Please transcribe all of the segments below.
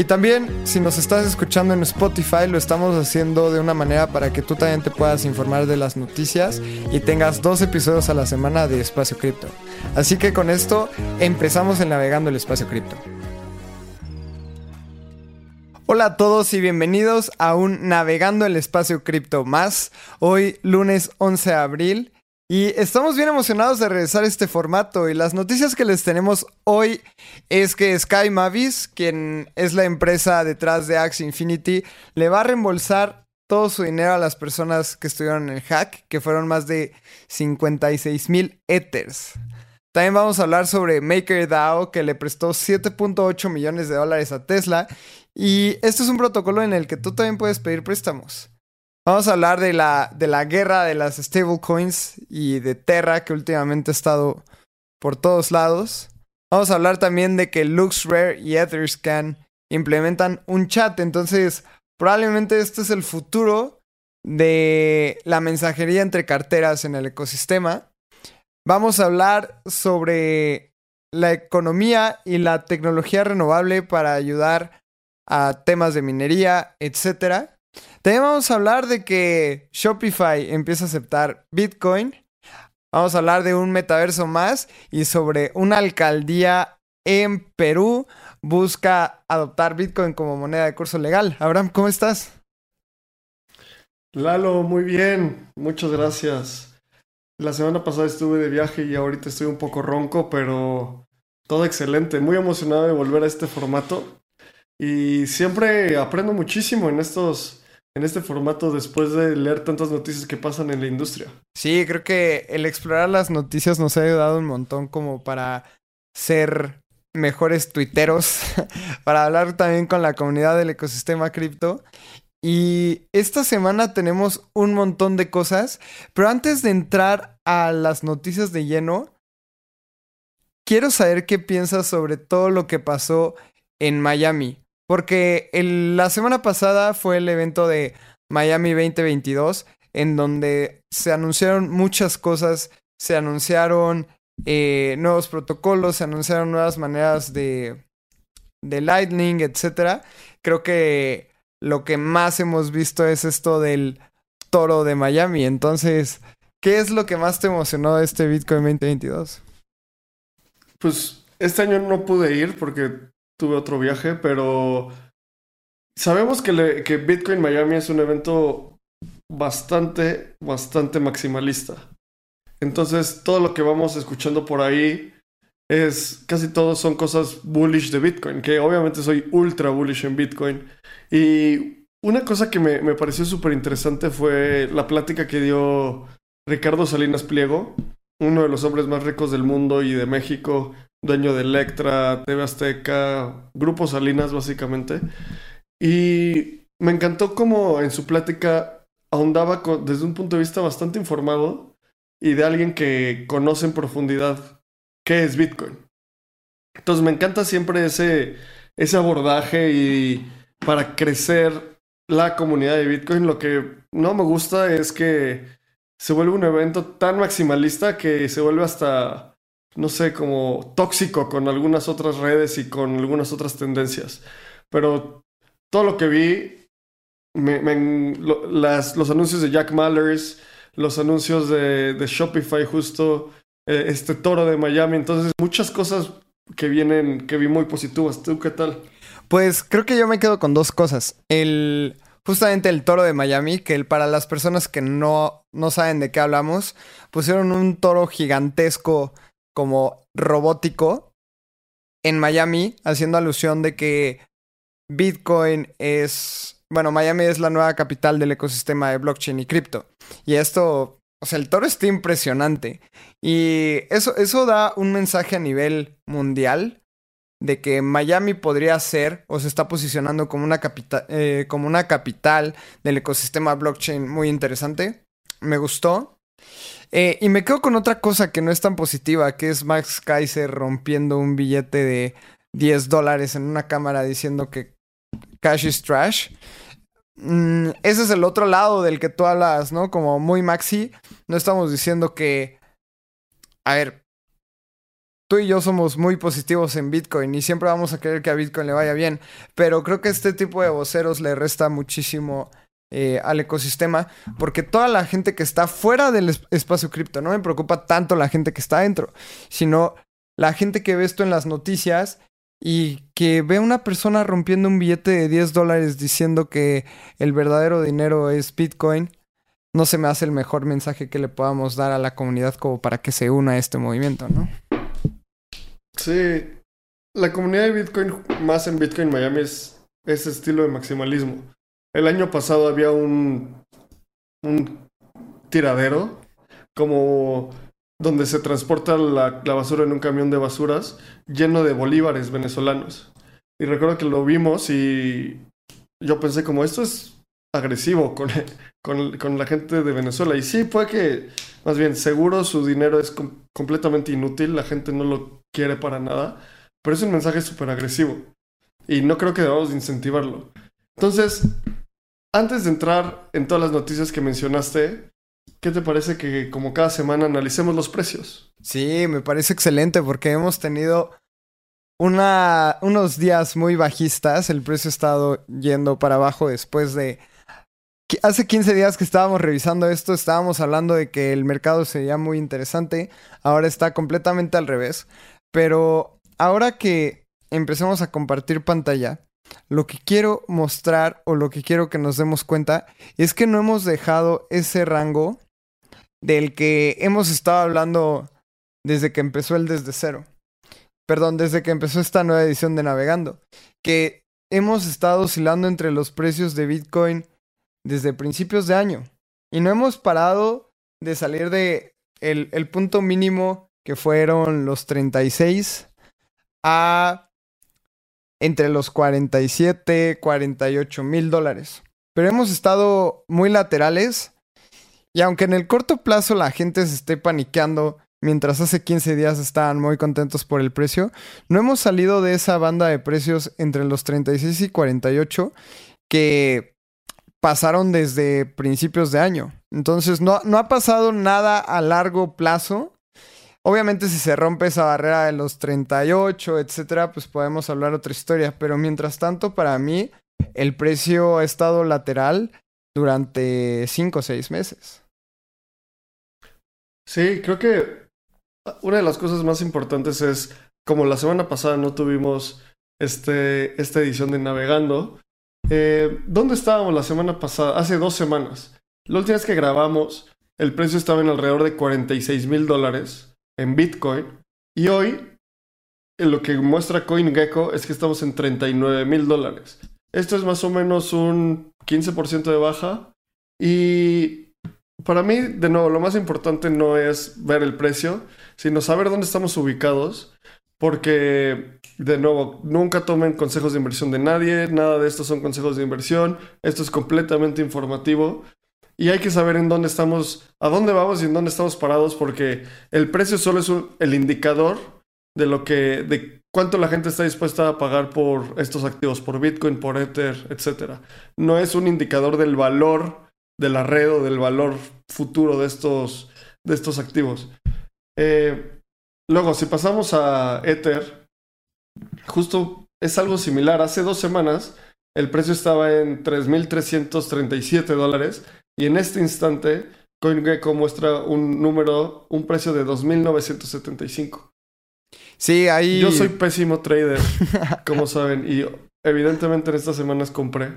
Y también, si nos estás escuchando en Spotify, lo estamos haciendo de una manera para que tú también te puedas informar de las noticias y tengas dos episodios a la semana de Espacio Cripto. Así que con esto empezamos en Navegando el Espacio Cripto. Hola a todos y bienvenidos a un Navegando el Espacio Cripto más. Hoy lunes 11 de abril y estamos bien emocionados de regresar a este formato y las noticias que les tenemos hoy es que Sky Mavis, quien es la empresa detrás de Axie Infinity, le va a reembolsar todo su dinero a las personas que estuvieron en el hack, que fueron más de 56 mil Ethers. También vamos a hablar sobre MakerDAO, que le prestó 7.8 millones de dólares a Tesla y este es un protocolo en el que tú también puedes pedir préstamos. Vamos a hablar de la, de la guerra de las stablecoins y de Terra, que últimamente ha estado por todos lados. Vamos a hablar también de que LuxRare y Etherscan implementan un chat. Entonces, probablemente este es el futuro de la mensajería entre carteras en el ecosistema. Vamos a hablar sobre la economía y la tecnología renovable para ayudar a temas de minería, etc. También vamos a hablar de que Shopify empieza a aceptar Bitcoin. Vamos a hablar de un metaverso más y sobre una alcaldía en Perú busca adoptar Bitcoin como moneda de curso legal. Abraham, ¿cómo estás? Lalo, muy bien. Muchas gracias. La semana pasada estuve de viaje y ahorita estoy un poco ronco, pero todo excelente. Muy emocionado de volver a este formato. Y siempre aprendo muchísimo en estos, en este formato después de leer tantas noticias que pasan en la industria. Sí, creo que el explorar las noticias nos ha ayudado un montón como para ser mejores tuiteros, para hablar también con la comunidad del ecosistema cripto. Y esta semana tenemos un montón de cosas, pero antes de entrar a las noticias de lleno, quiero saber qué piensas sobre todo lo que pasó en Miami. Porque la semana pasada fue el evento de Miami 2022, en donde se anunciaron muchas cosas, se anunciaron eh, nuevos protocolos, se anunciaron nuevas maneras de, de Lightning, etc. Creo que lo que más hemos visto es esto del toro de Miami. Entonces, ¿qué es lo que más te emocionó de este Bitcoin 2022? Pues este año no pude ir porque tuve otro viaje, pero sabemos que, Bitcoin Miami es un evento bastante, bastante maximalista. Entonces, todo lo que vamos escuchando por ahí es casi todo son cosas bullish de Bitcoin, que obviamente soy ultra bullish en Bitcoin. Y una cosa que me, me pareció súper interesante fue la plática que dio Ricardo Salinas Pliego, uno de los hombres más ricos del mundo y de México, dueño de Electra, TV Azteca, Grupo Salinas básicamente. Y me encantó cómo en su plática ahondaba desde un punto de vista bastante informado y de alguien que conoce en profundidad qué es Bitcoin. Entonces me encanta siempre ese, ese abordaje y para crecer la comunidad de Bitcoin lo que no me gusta es que se vuelve un evento tan maximalista que se vuelve hasta no sé, como tóxico con algunas otras redes y con algunas otras tendencias. Pero todo lo que vi, los anuncios de Jack Mallers, los anuncios de, Shopify justo, eh, este toro de Miami, entonces muchas cosas que vienen, que vi muy positivas. ¿Tú qué tal? Pues creo que yo me quedo con dos cosas. El justamente el toro de Miami, que para las personas que no, no saben de qué hablamos, pusieron un toro gigantesco como robótico en Miami, haciendo alusión de que Bitcoin es, bueno, Miami es la nueva capital del ecosistema de blockchain y cripto. Y esto, o sea, el toro está impresionante. Y eso, eso da un mensaje a nivel mundial de que Miami podría ser o se está posicionando como una, capital, eh, como una capital del ecosistema blockchain muy interesante. Me gustó. Eh, y me quedo con otra cosa que no es tan positiva, que es Max Kaiser rompiendo un billete de 10 dólares en una cámara diciendo que cash is trash. Mm, ese es el otro lado del que tú hablas, ¿no? Como muy maxi. No estamos diciendo que... A ver, tú y yo somos muy positivos en Bitcoin y siempre vamos a querer que a Bitcoin le vaya bien, pero creo que este tipo de voceros le resta muchísimo eh, al ecosistema, porque toda la gente que está fuera del espacio cripto, no me preocupa tanto la gente que está dentro, sino la gente que ve esto en las noticias y que ve a una persona rompiendo un billete de 10 dólares diciendo que el verdadero dinero es Bitcoin, no se me hace el mejor mensaje que le podamos dar a la comunidad como para que se una a este movimiento, ¿no? Sí, la comunidad de Bitcoin, más en Bitcoin Miami, es ese estilo de maximalismo. El año pasado había un, tiradero, como donde se transporta la, basura en un camión de basuras lleno de bolívares venezolanos. Y recuerdo que lo vimos y yo pensé como esto es agresivo con, con, con la gente de Venezuela. Y sí, puede que, más bien, seguro su dinero es com completamente inútil, la gente no lo quiere para nada, pero es un mensaje súper agresivo. Y no creo que debamos incentivarlo. Entonces, antes de entrar en todas las noticias que mencionaste, ¿qué te parece que como cada semana analicemos los precios? Sí, me parece excelente porque hemos tenido una, unos días muy bajistas. El precio ha estado yendo para abajo después de... Hace 15 días que estábamos revisando esto, estábamos hablando de que el mercado sería muy interesante. Ahora está completamente al revés. Pero ahora que empecemos a compartir pantalla, lo que quiero mostrar o lo que quiero que nos demos cuenta es que no hemos dejado ese rango del que hemos estado hablando desde que empezó el desde cero. Perdón, desde que empezó esta nueva edición de Navegando. Que hemos estado oscilando entre los precios de Bitcoin desde principios de año. Y no hemos parado de salir de el, el punto mínimo que fueron los 36 a entre los 47, 48 mil dólares. Pero hemos estado muy laterales y aunque en el corto plazo la gente se esté paniqueando, mientras hace 15 días estaban muy contentos por el precio, no hemos salido de esa banda de precios entre los 36 y 48 que pasaron desde principios de año. Entonces no, no ha pasado nada a largo plazo Obviamente si se rompe esa barrera de los 38, etcétera, pues podemos hablar otra historia, pero mientras tanto para mí el precio ha estado lateral durante 5 o 6 meses. Sí, creo que una de las cosas más importantes es, como la semana pasada no tuvimos este, esta edición de Navegando, eh, ¿dónde estábamos la semana pasada? Hace dos semanas. La última vez que grabamos, el precio estaba en alrededor de 46 mil dólares en Bitcoin. Y hoy, lo que muestra CoinGecko es que estamos en 39 mil dólares. Esto es más o menos un 15% de baja. Y para mí, de nuevo, lo más importante no es ver el precio, sino saber dónde estamos ubicados. Porque, de nuevo, nunca tomen consejos de inversión de nadie, nada de esto son consejos de inversión, esto es completamente informativo y hay que saber en dónde estamos, a dónde vamos y en dónde estamos parados, porque el precio solo es el indicador de lo que, de cuánto la gente está dispuesta a pagar por estos activos, por Bitcoin, por Ether, etc. No es un indicador del valor de la red o del valor futuro de estos, de estos activos. Eh, luego, si pasamos a Ether, justo es algo similar. Hace dos semanas el precio estaba en 3.337 dólares y en este instante, CoinGecko muestra un número, un precio de 2.975. Sí, ahí... Yo soy pésimo trader, como saben, y evidentemente en estas semanas compré,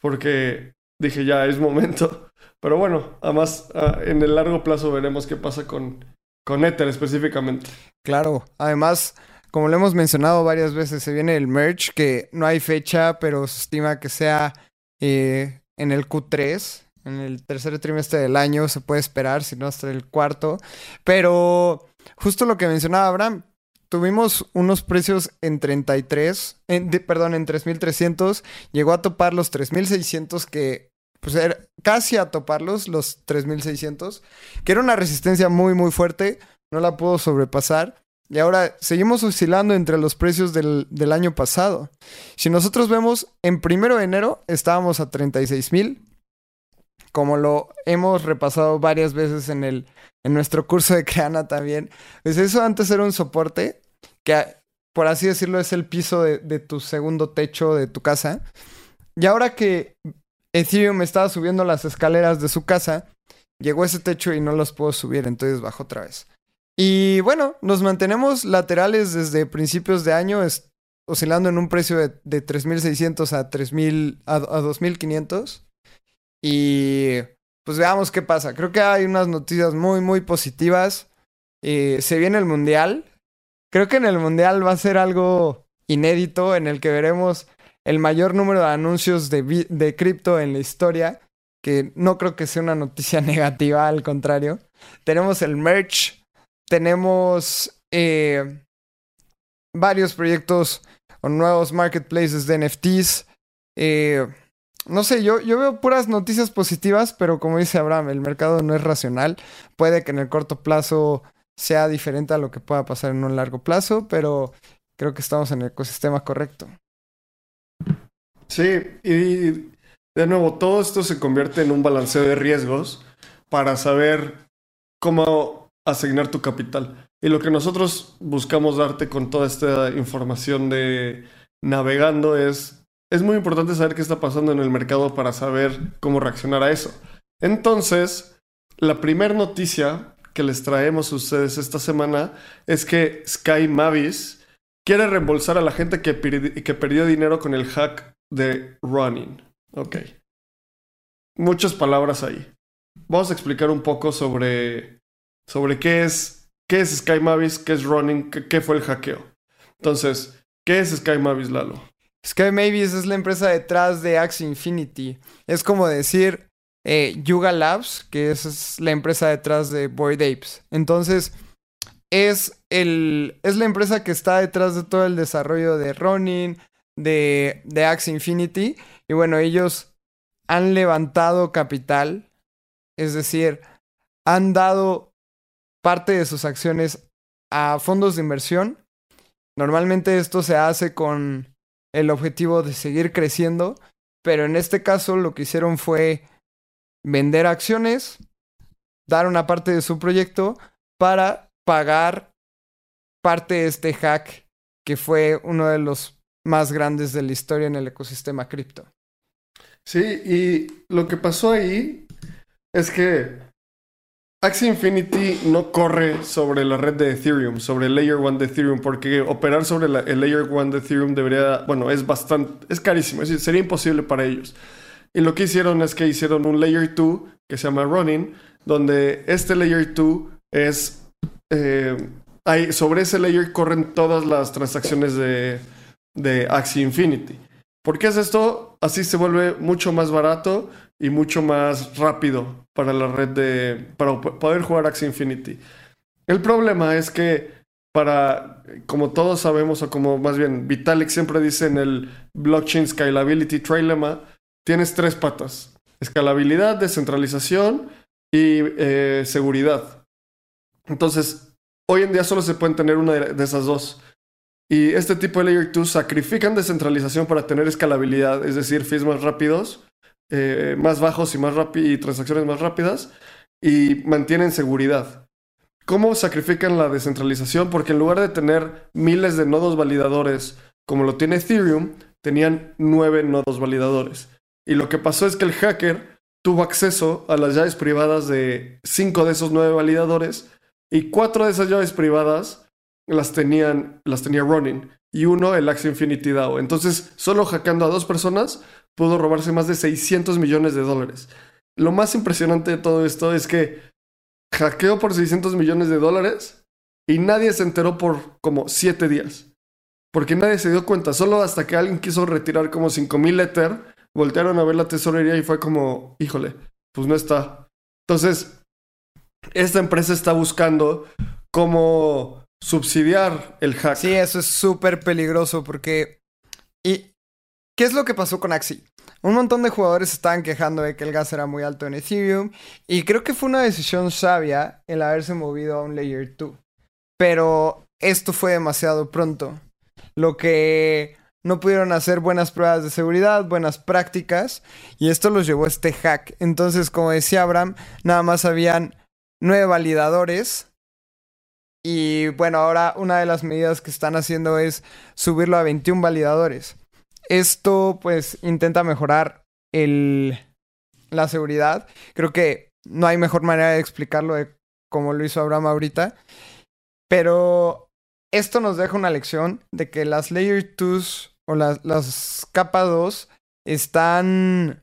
porque dije ya es momento. Pero bueno, además en el largo plazo veremos qué pasa con, con Ether específicamente. Claro, además, como lo hemos mencionado varias veces, se viene el merge, que no hay fecha, pero se estima que sea eh, en el Q3 en el tercer trimestre del año, se puede esperar, si no hasta el cuarto. Pero justo lo que mencionaba Abraham, tuvimos unos precios en 33, en, perdón, en 3.300, llegó a topar los 3.600 que pues casi a toparlos, los 3600, que era una resistencia muy, muy fuerte, no la pudo sobrepasar. Y ahora seguimos oscilando entre los precios del, del año pasado. Si nosotros vemos, en primero de enero estábamos a 36 mil. Como lo hemos repasado varias veces en, el, en nuestro curso de Creana también. Pues eso antes era un soporte que, por así decirlo, es el piso de, de tu segundo techo de tu casa. Y ahora que Ethereum estaba subiendo las escaleras de su casa, llegó ese techo y no los puedo subir, entonces bajó otra vez. Y bueno, nos mantenemos laterales desde principios de año, oscilando en un precio de, de 3.600 a 3.000 a, 2.500. Y pues veamos qué pasa. Creo que hay unas noticias muy, muy positivas. Eh, se viene el Mundial. Creo que en el Mundial va a ser algo inédito en el que veremos el mayor número de anuncios de, de cripto en la historia. Que no creo que sea una noticia negativa, al contrario. Tenemos el merch tenemos eh, varios proyectos o nuevos marketplaces de NFTs. Eh, no sé, yo, yo veo puras noticias positivas, pero como dice Abraham, el mercado no es racional. Puede que en el corto plazo sea diferente a lo que pueda pasar en un largo plazo, pero creo que estamos en el ecosistema correcto. Sí, y de nuevo, todo esto se convierte en un balanceo de riesgos para saber cómo asignar tu capital. Y lo que nosotros buscamos darte con toda esta información de navegando es, es muy importante saber qué está pasando en el mercado para saber cómo reaccionar a eso. Entonces, la primera noticia que les traemos a ustedes esta semana es que Sky Mavis quiere reembolsar a la gente que, que perdió dinero con el hack de Running. Ok. Muchas palabras ahí. Vamos a explicar un poco sobre sobre qué es, qué es Sky Mavis, qué es running, qué, fue el hackeo. Entonces, ¿qué es Sky Mavis, Lalo? Sky Mavis es la empresa detrás de Axie Infinity. Es como decir eh, Yuga Labs, que es, la empresa detrás de Boyd Apes. Entonces, es, el, es la empresa que está detrás de todo el desarrollo de Ronin, de, de Axie Infinity. Y bueno, ellos han levantado capital, es decir, han dado parte de sus acciones a fondos de inversión. Normalmente esto se hace con el objetivo de seguir creciendo, pero en este caso lo que hicieron fue vender acciones, dar una parte de su proyecto para pagar parte de este hack que fue uno de los más grandes de la historia en el ecosistema cripto. Sí, y lo que pasó ahí es que Axie Infinity no corre sobre la red de Ethereum, sobre el Layer 1 de Ethereum, porque operar sobre el Layer 1 de Ethereum debería, bueno, es bastante, es carísimo, es decir, sería imposible para ellos. Y lo que hicieron es que hicieron un Layer 2 que se llama Running, donde este Layer 2 es, eh, sobre ese layer corren todas las transacciones de, de Axie Infinity. ¿Por qué es esto? Así se vuelve mucho más barato y mucho más rápido para la red de. para poder jugar Axie Infinity. El problema es que para, como todos sabemos, o como más bien Vitalik siempre dice en el Blockchain Scalability Trilemma, tienes tres patas. Escalabilidad, descentralización y eh, seguridad. Entonces, hoy en día solo se pueden tener una de esas dos. Y este tipo de Layer 2 sacrifican descentralización para tener escalabilidad, es decir, fees más rápidos, eh, más bajos y, más y transacciones más rápidas, y mantienen seguridad. ¿Cómo sacrifican la descentralización? Porque en lugar de tener miles de nodos validadores como lo tiene Ethereum, tenían nueve nodos validadores. Y lo que pasó es que el hacker tuvo acceso a las llaves privadas de cinco de esos nueve validadores y cuatro de esas llaves privadas las tenían, las tenía running y uno el Axie Infinity DAO. Entonces, solo hackeando a dos personas pudo robarse más de 600 millones de dólares. Lo más impresionante de todo esto es que hackeó por 600 millones de dólares y nadie se enteró por como 7 días. Porque nadie se dio cuenta, solo hasta que alguien quiso retirar como 5000 Ether, voltearon a ver la tesorería y fue como, híjole, pues no está. Entonces, esta empresa está buscando cómo subsidiar el hack. Sí, eso es súper peligroso porque... ¿Y qué es lo que pasó con Axie? un montón de jugadores estaban quejando de que el gas era muy alto en Ethereum y creo que fue una decisión sabia el haberse movido a un Layer 2. Pero esto fue demasiado pronto. Lo que no pudieron hacer buenas pruebas de seguridad, buenas prácticas, y esto los llevó a este hack. Entonces, como decía Abraham, nada más habían nueve validadores. Y bueno, ahora una de las medidas que están haciendo es subirlo a 21 validadores. Esto pues intenta mejorar el, la seguridad. Creo que no hay mejor manera de explicarlo de como lo hizo Abraham ahorita. Pero esto nos deja una lección de que las Layer 2 o las, las capa 2 están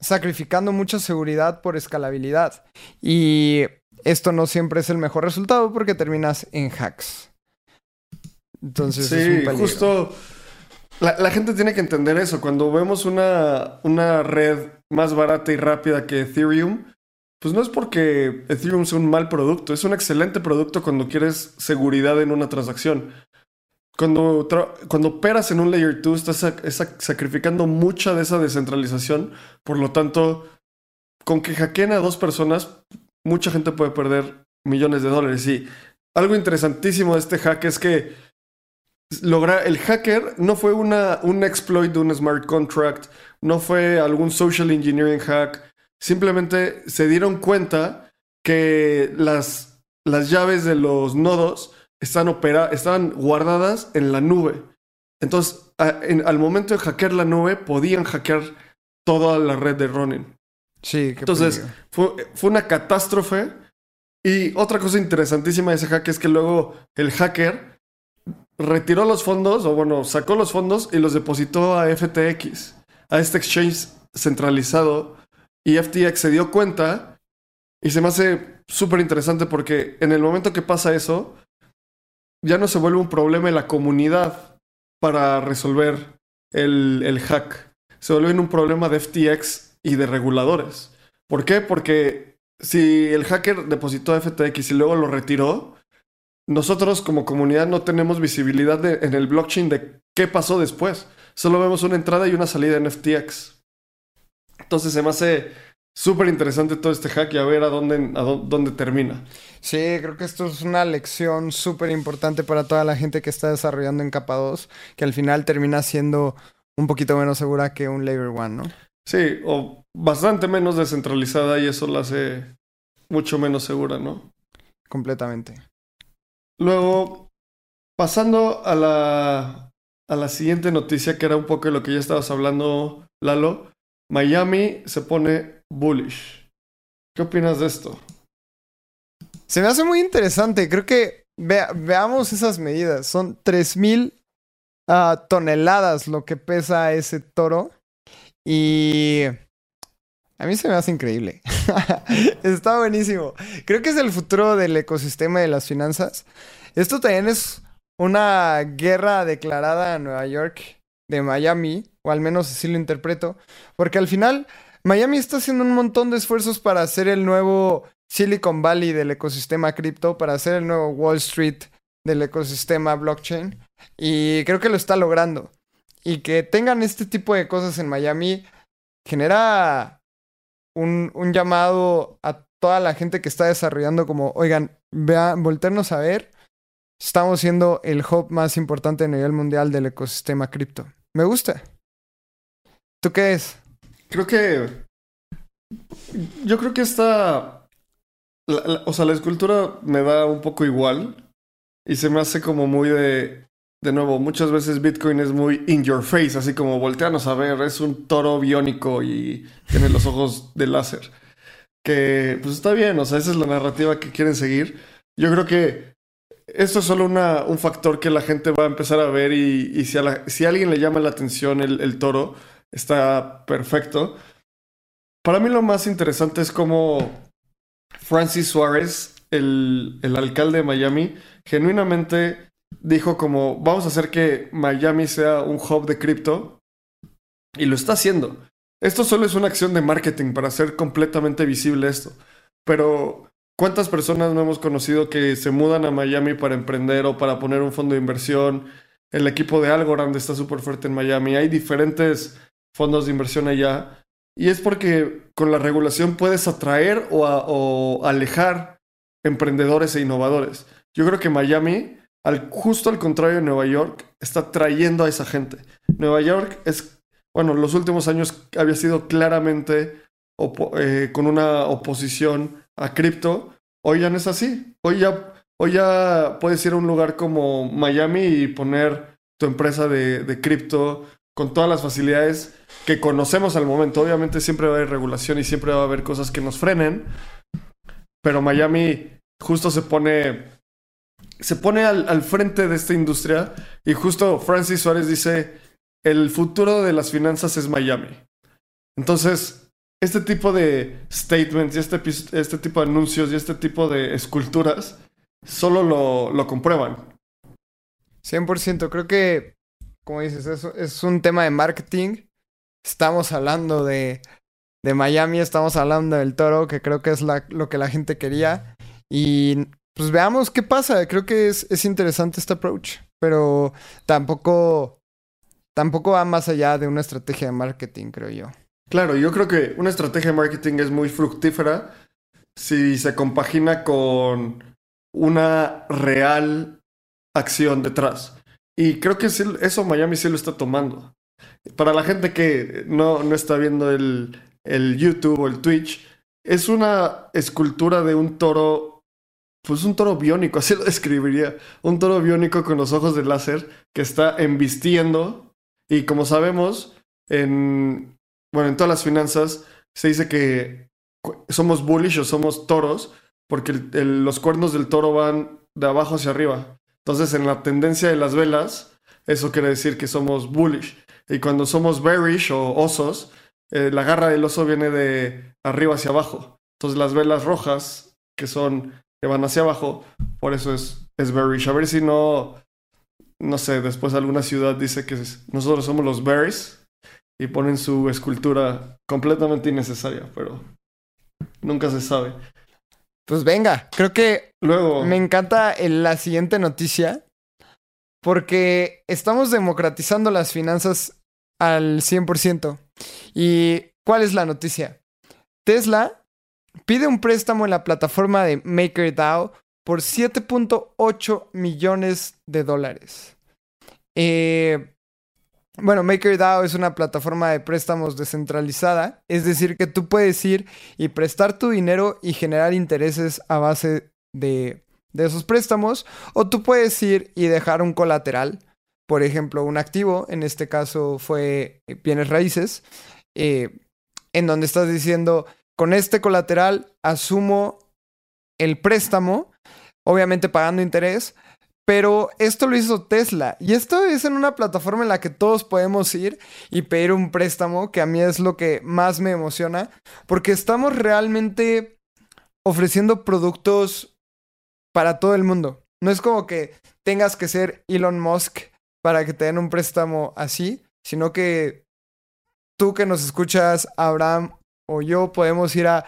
sacrificando mucha seguridad por escalabilidad. Y esto no siempre es el mejor resultado porque terminas en hacks. Entonces, sí, es un justo la, gente tiene que entender eso. Cuando vemos una, una red más barata y rápida que Ethereum, pues no es porque Ethereum sea un mal producto, es un excelente producto cuando quieres seguridad en una transacción. Cuando, cuando operas en un Layer 2, estás sacrificando mucha de esa descentralización. Por lo tanto, con que hackeen a dos personas, mucha gente puede perder millones de dólares. Y algo interesantísimo de este hack es que logra, el hacker no fue una, un exploit de un smart contract, no fue algún social engineering hack, simplemente se dieron cuenta que las, las llaves de los nodos están, opera, estaban guardadas en la nube. Entonces, al momento de hackear la nube, podían hackear toda la red de Ronin. Sí, Entonces, fue, fue, una catástrofe. Y otra cosa interesantísima de ese hack es que luego el hacker retiró los fondos, o bueno, sacó los fondos y los depositó a FTX, a este exchange centralizado. Y FTX se dio cuenta y se me hace súper interesante porque en el momento que pasa eso, ya no se vuelve un problema en la comunidad para resolver el, el hack. Se vuelve un problema de FTX y de reguladores. ¿Por qué? Porque si el hacker depositó FTX y luego lo retiró, nosotros como comunidad no tenemos visibilidad en el blockchain de qué pasó después. Solo vemos una entrada y una salida en FTX. Entonces se me hace súper interesante todo este hack y a ver a dónde, a dónde termina. Sí, creo que esto es una lección súper importante para toda la gente que está desarrollando en capa 2, que al final termina siendo un poquito menos segura que un Layer 1, ¿no? Sí, o bastante menos descentralizada y eso la hace mucho menos segura, ¿no? Completamente. Luego, pasando a la, a la siguiente noticia, que era un poco de lo que ya estabas hablando, Lalo, Miami se pone bullish. ¿Qué opinas de esto? Se me hace muy interesante. Creo que veamos esas medidas. Son 3.000 uh, ah, toneladas lo que pesa ese toro. Y a mí se me hace increíble. Está buenísimo. Creo que es el futuro del ecosistema de las finanzas. Esto también es una guerra declarada en Nueva York de Miami, o al menos así lo interpreto, porque al final Miami está haciendo un montón de esfuerzos para hacer el nuevo Silicon Valley del ecosistema cripto, para hacer el nuevo Wall Street del ecosistema blockchain, y creo que lo está logrando y que tengan este tipo de cosas en Miami genera un, un, llamado a toda la gente que está desarrollando como, oigan, vean, volternos a ver, estamos siendo el hub más importante a nivel mundial del ecosistema cripto. Me gusta. ¿Tú qué es? Creo que... Yo creo que esta... o sea, la escultura me da un poco igual y se me hace como muy de de nuevo, muchas veces Bitcoin es muy in your face, así como volteanos a ver, es un toro biónico y tiene los ojos de láser. Que pues está bien, o sea, esa es la narrativa que quieren seguir. Yo creo que esto es solo una, un factor que la gente va a empezar a ver y, si, a alguien le llama la atención el, el, toro, está perfecto. Para mí lo más interesante es cómo Francis Suárez, el, el alcalde de Miami, genuinamente dijo como, vamos a hacer que Miami sea un hub de cripto. Y lo está haciendo. Esto solo es una acción de marketing para hacer completamente visible esto. Pero, ¿cuántas personas no hemos conocido que se mudan a Miami para emprender o para poner un fondo de inversión? El equipo de Algorand está súper fuerte en Miami. Hay diferentes fondos de inversión allá. Y es porque con la regulación puedes atraer o, o alejar emprendedores e innovadores. Yo creo que Miami, al, justo al contrario de Nueva York, está trayendo a esa gente. Nueva York es, bueno, los últimos años había sido claramente eh, con una oposición a cripto. Hoy ya no es así. Hoy ya, hoy ya puedes ir a un lugar como Miami y poner tu empresa de, de cripto con todas las facilidades que conocemos al momento. Obviamente siempre va a haber regulación y siempre va a haber cosas que nos frenen, pero Miami justo se pone, se pone al, frente de esta industria y justo Francis Suárez dice, el futuro de las finanzas es Miami. Entonces, este tipo de statements y este, este tipo de anuncios y este tipo de esculturas solo lo, lo comprueban. 100%, creo que, como dices, eso es un tema de marketing. Estamos hablando de de Miami, estamos hablando del toro, que creo que es lo que la gente quería. Y pues veamos qué pasa. Creo que es, es interesante este approach, pero tampoco, tampoco va más allá de una estrategia de marketing, creo yo. Claro, yo creo que una estrategia de marketing es muy fructífera si se compagina con una real acción detrás. Y creo que eso Miami sí lo está tomando. Para la gente que no, no está viendo el, el YouTube o el Twitch, es una escultura de un toro, pues un toro biónico, así lo describiría, un toro biónico con los ojos de láser que está embistiendo y como sabemos, en, bueno, en todas las finanzas se dice que somos bullish o somos toros porque los cuernos del toro van de abajo hacia arriba. Entonces, en la tendencia de las velas, eso quiere decir que somos bullish. Y cuando somos bearish o osos, eh, la garra del oso viene de arriba hacia abajo. Entonces las velas rojas, que son, que van hacia abajo, por eso es, es bearish. A ver si no, no sé, después alguna ciudad dice que nosotros somos los berries y ponen su escultura completamente innecesaria, pero nunca se sabe. Pues venga, creo que luego me encanta la siguiente noticia porque estamos democratizando las finanzas al 100%. ¿Y cuál es la noticia? Tesla pide un préstamo en la plataforma de MakerDAO por 7.8 millones de dólares. Eh, bueno, MakerDAO es una plataforma de préstamos descentralizada, es decir, que tú puedes ir y prestar tu dinero y generar intereses a base de, esos préstamos, o tú puedes ir y dejar un colateral por ejemplo, un activo, en este caso fue bienes raíces, eh, en donde estás diciendo, con este colateral asumo el préstamo, obviamente pagando interés, pero esto lo hizo Tesla. Y esto es en una plataforma en la que todos podemos ir y pedir un préstamo, que a mí es lo que más me emociona, porque estamos realmente ofreciendo productos para todo el mundo. No es como que tengas que ser Elon Musk para que te den un préstamo así, sino que tú que nos escuchas, Abraham o yo, podemos ir a...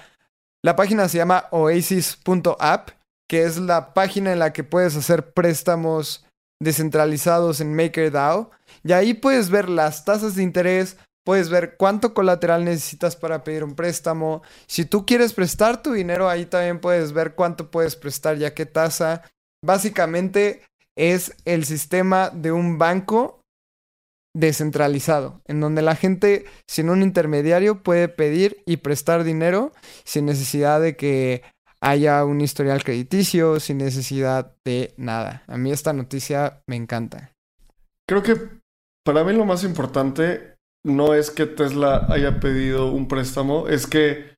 La página se llama oasis.app, que es la página en la que puedes hacer préstamos descentralizados en MakerDAO. Y ahí puedes ver las tasas de interés, puedes ver cuánto colateral necesitas para pedir un préstamo. Si tú quieres prestar tu dinero, ahí también puedes ver cuánto puedes prestar y a qué tasa. Básicamente es el sistema de un banco descentralizado, en donde la gente sin un intermediario puede pedir y prestar dinero sin necesidad de que haya un historial crediticio, sin necesidad de nada. A mí esta noticia me encanta. Creo que para mí lo más importante no es que Tesla haya pedido un préstamo, es que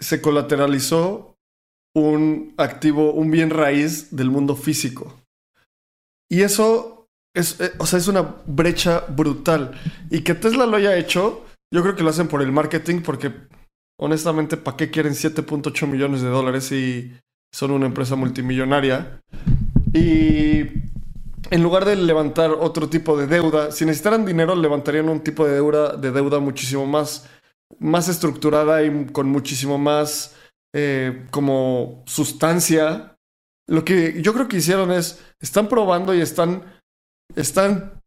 se colateralizó un activo, un bien raíz del mundo físico. Y eso es, eh, o sea, es una brecha brutal. Y que Tesla lo haya hecho, yo creo que lo hacen por el marketing, porque honestamente, ¿para qué quieren 7.8 millones de dólares si son una empresa multimillonaria? Y en lugar de levantar otro tipo de deuda, si necesitaran dinero, levantarían un tipo de deuda, de deuda muchísimo más, más estructurada y con muchísimo más eh, como sustancia lo que yo creo que hicieron es, están probando y están, están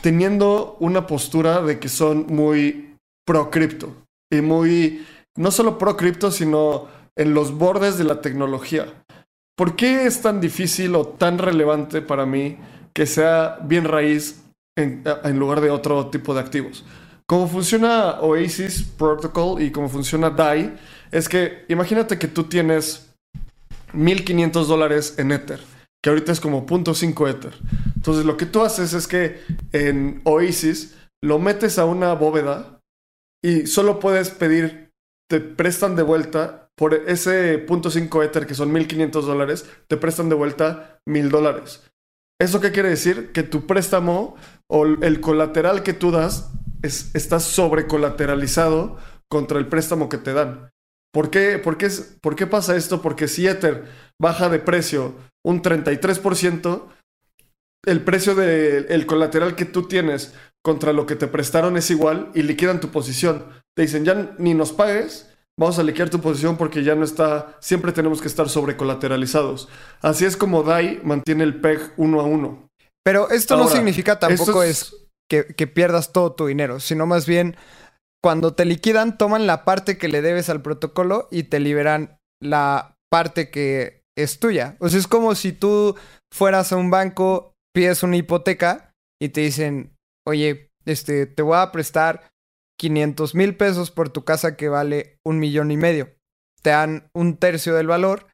teniendo una postura de que son muy pro cripto y muy, no solo pro cripto, sino en los bordes de la tecnología. ¿Por qué es tan difícil o tan relevante para mí que sea bien raíz en, lugar de otro tipo de activos? Cómo funciona Oasis Protocol y cómo funciona DAI es que imagínate que tú tienes 1500 dólares en Ether, que ahorita es como 0.5 Ether. Entonces lo que tú haces es que en Oasis lo metes a una bóveda y solo puedes pedir, te prestan de vuelta por ese 0.5 Ether que son 1500 dólares, te prestan de vuelta 1000 dólares. ¿Eso qué quiere decir? Que tu préstamo o el colateral que tú das es, está sobrecolateralizado contra el préstamo que te dan. ¿Por qué, por, qué es, ¿Por qué pasa esto? Porque si Ether baja de precio un 33%, el precio del colateral que tú tienes contra lo que te prestaron es igual y liquidan tu posición. Te dicen, ya ni nos pagues, vamos a liquidar tu posición porque ya no está, siempre tenemos que estar sobrecolateralizados. Así es como DAI mantiene el PEG uno a uno. Pero esto no significa tampoco es que, pierdas todo tu dinero, sino más bien cuando te liquidan, toman la parte que le debes al protocolo y te liberan la parte que es tuya. O sea, es como si tú fueras a un banco, pides una hipoteca y te dicen, oye, este, te voy a prestar 500 mil pesos por tu casa que vale un millón y medio. Te dan un tercio del valor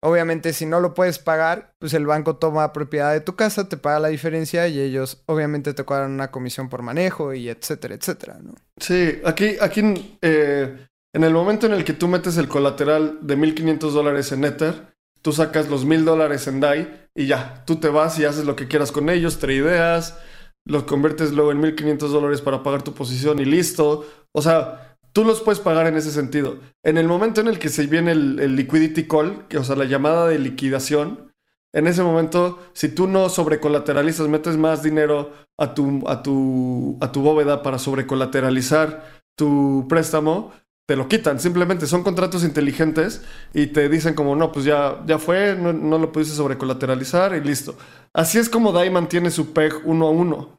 Obviamente, si no lo puedes pagar, pues el banco toma propiedad de tu casa, te paga la diferencia y ellos obviamente te cobran una comisión por manejo y etcétera, etcétera, ¿no? Sí, aquí, aquí eh, en el momento en el que tú metes el colateral de 1.500 dólares en Ether, tú sacas los 1.000 dólares en DAI y ya, tú te vas y haces lo que quieras con ellos, te ideas, los conviertes luego en 1.500 dólares para pagar tu posición y listo. O sea, tú los puedes pagar en ese sentido. En el momento en el que se viene el, liquidity call, que, o sea, la llamada de liquidación, en ese momento, si tú no sobrecolateralizas, metes más dinero a tu, a tu, a tu bóveda para sobrecolateralizar tu préstamo, te lo quitan. Simplemente son contratos inteligentes y te dicen como, no, pues ya, ya fue, no, no lo pudiste sobrecolateralizar y listo. Así es como DAI mantiene su PEG uno a uno,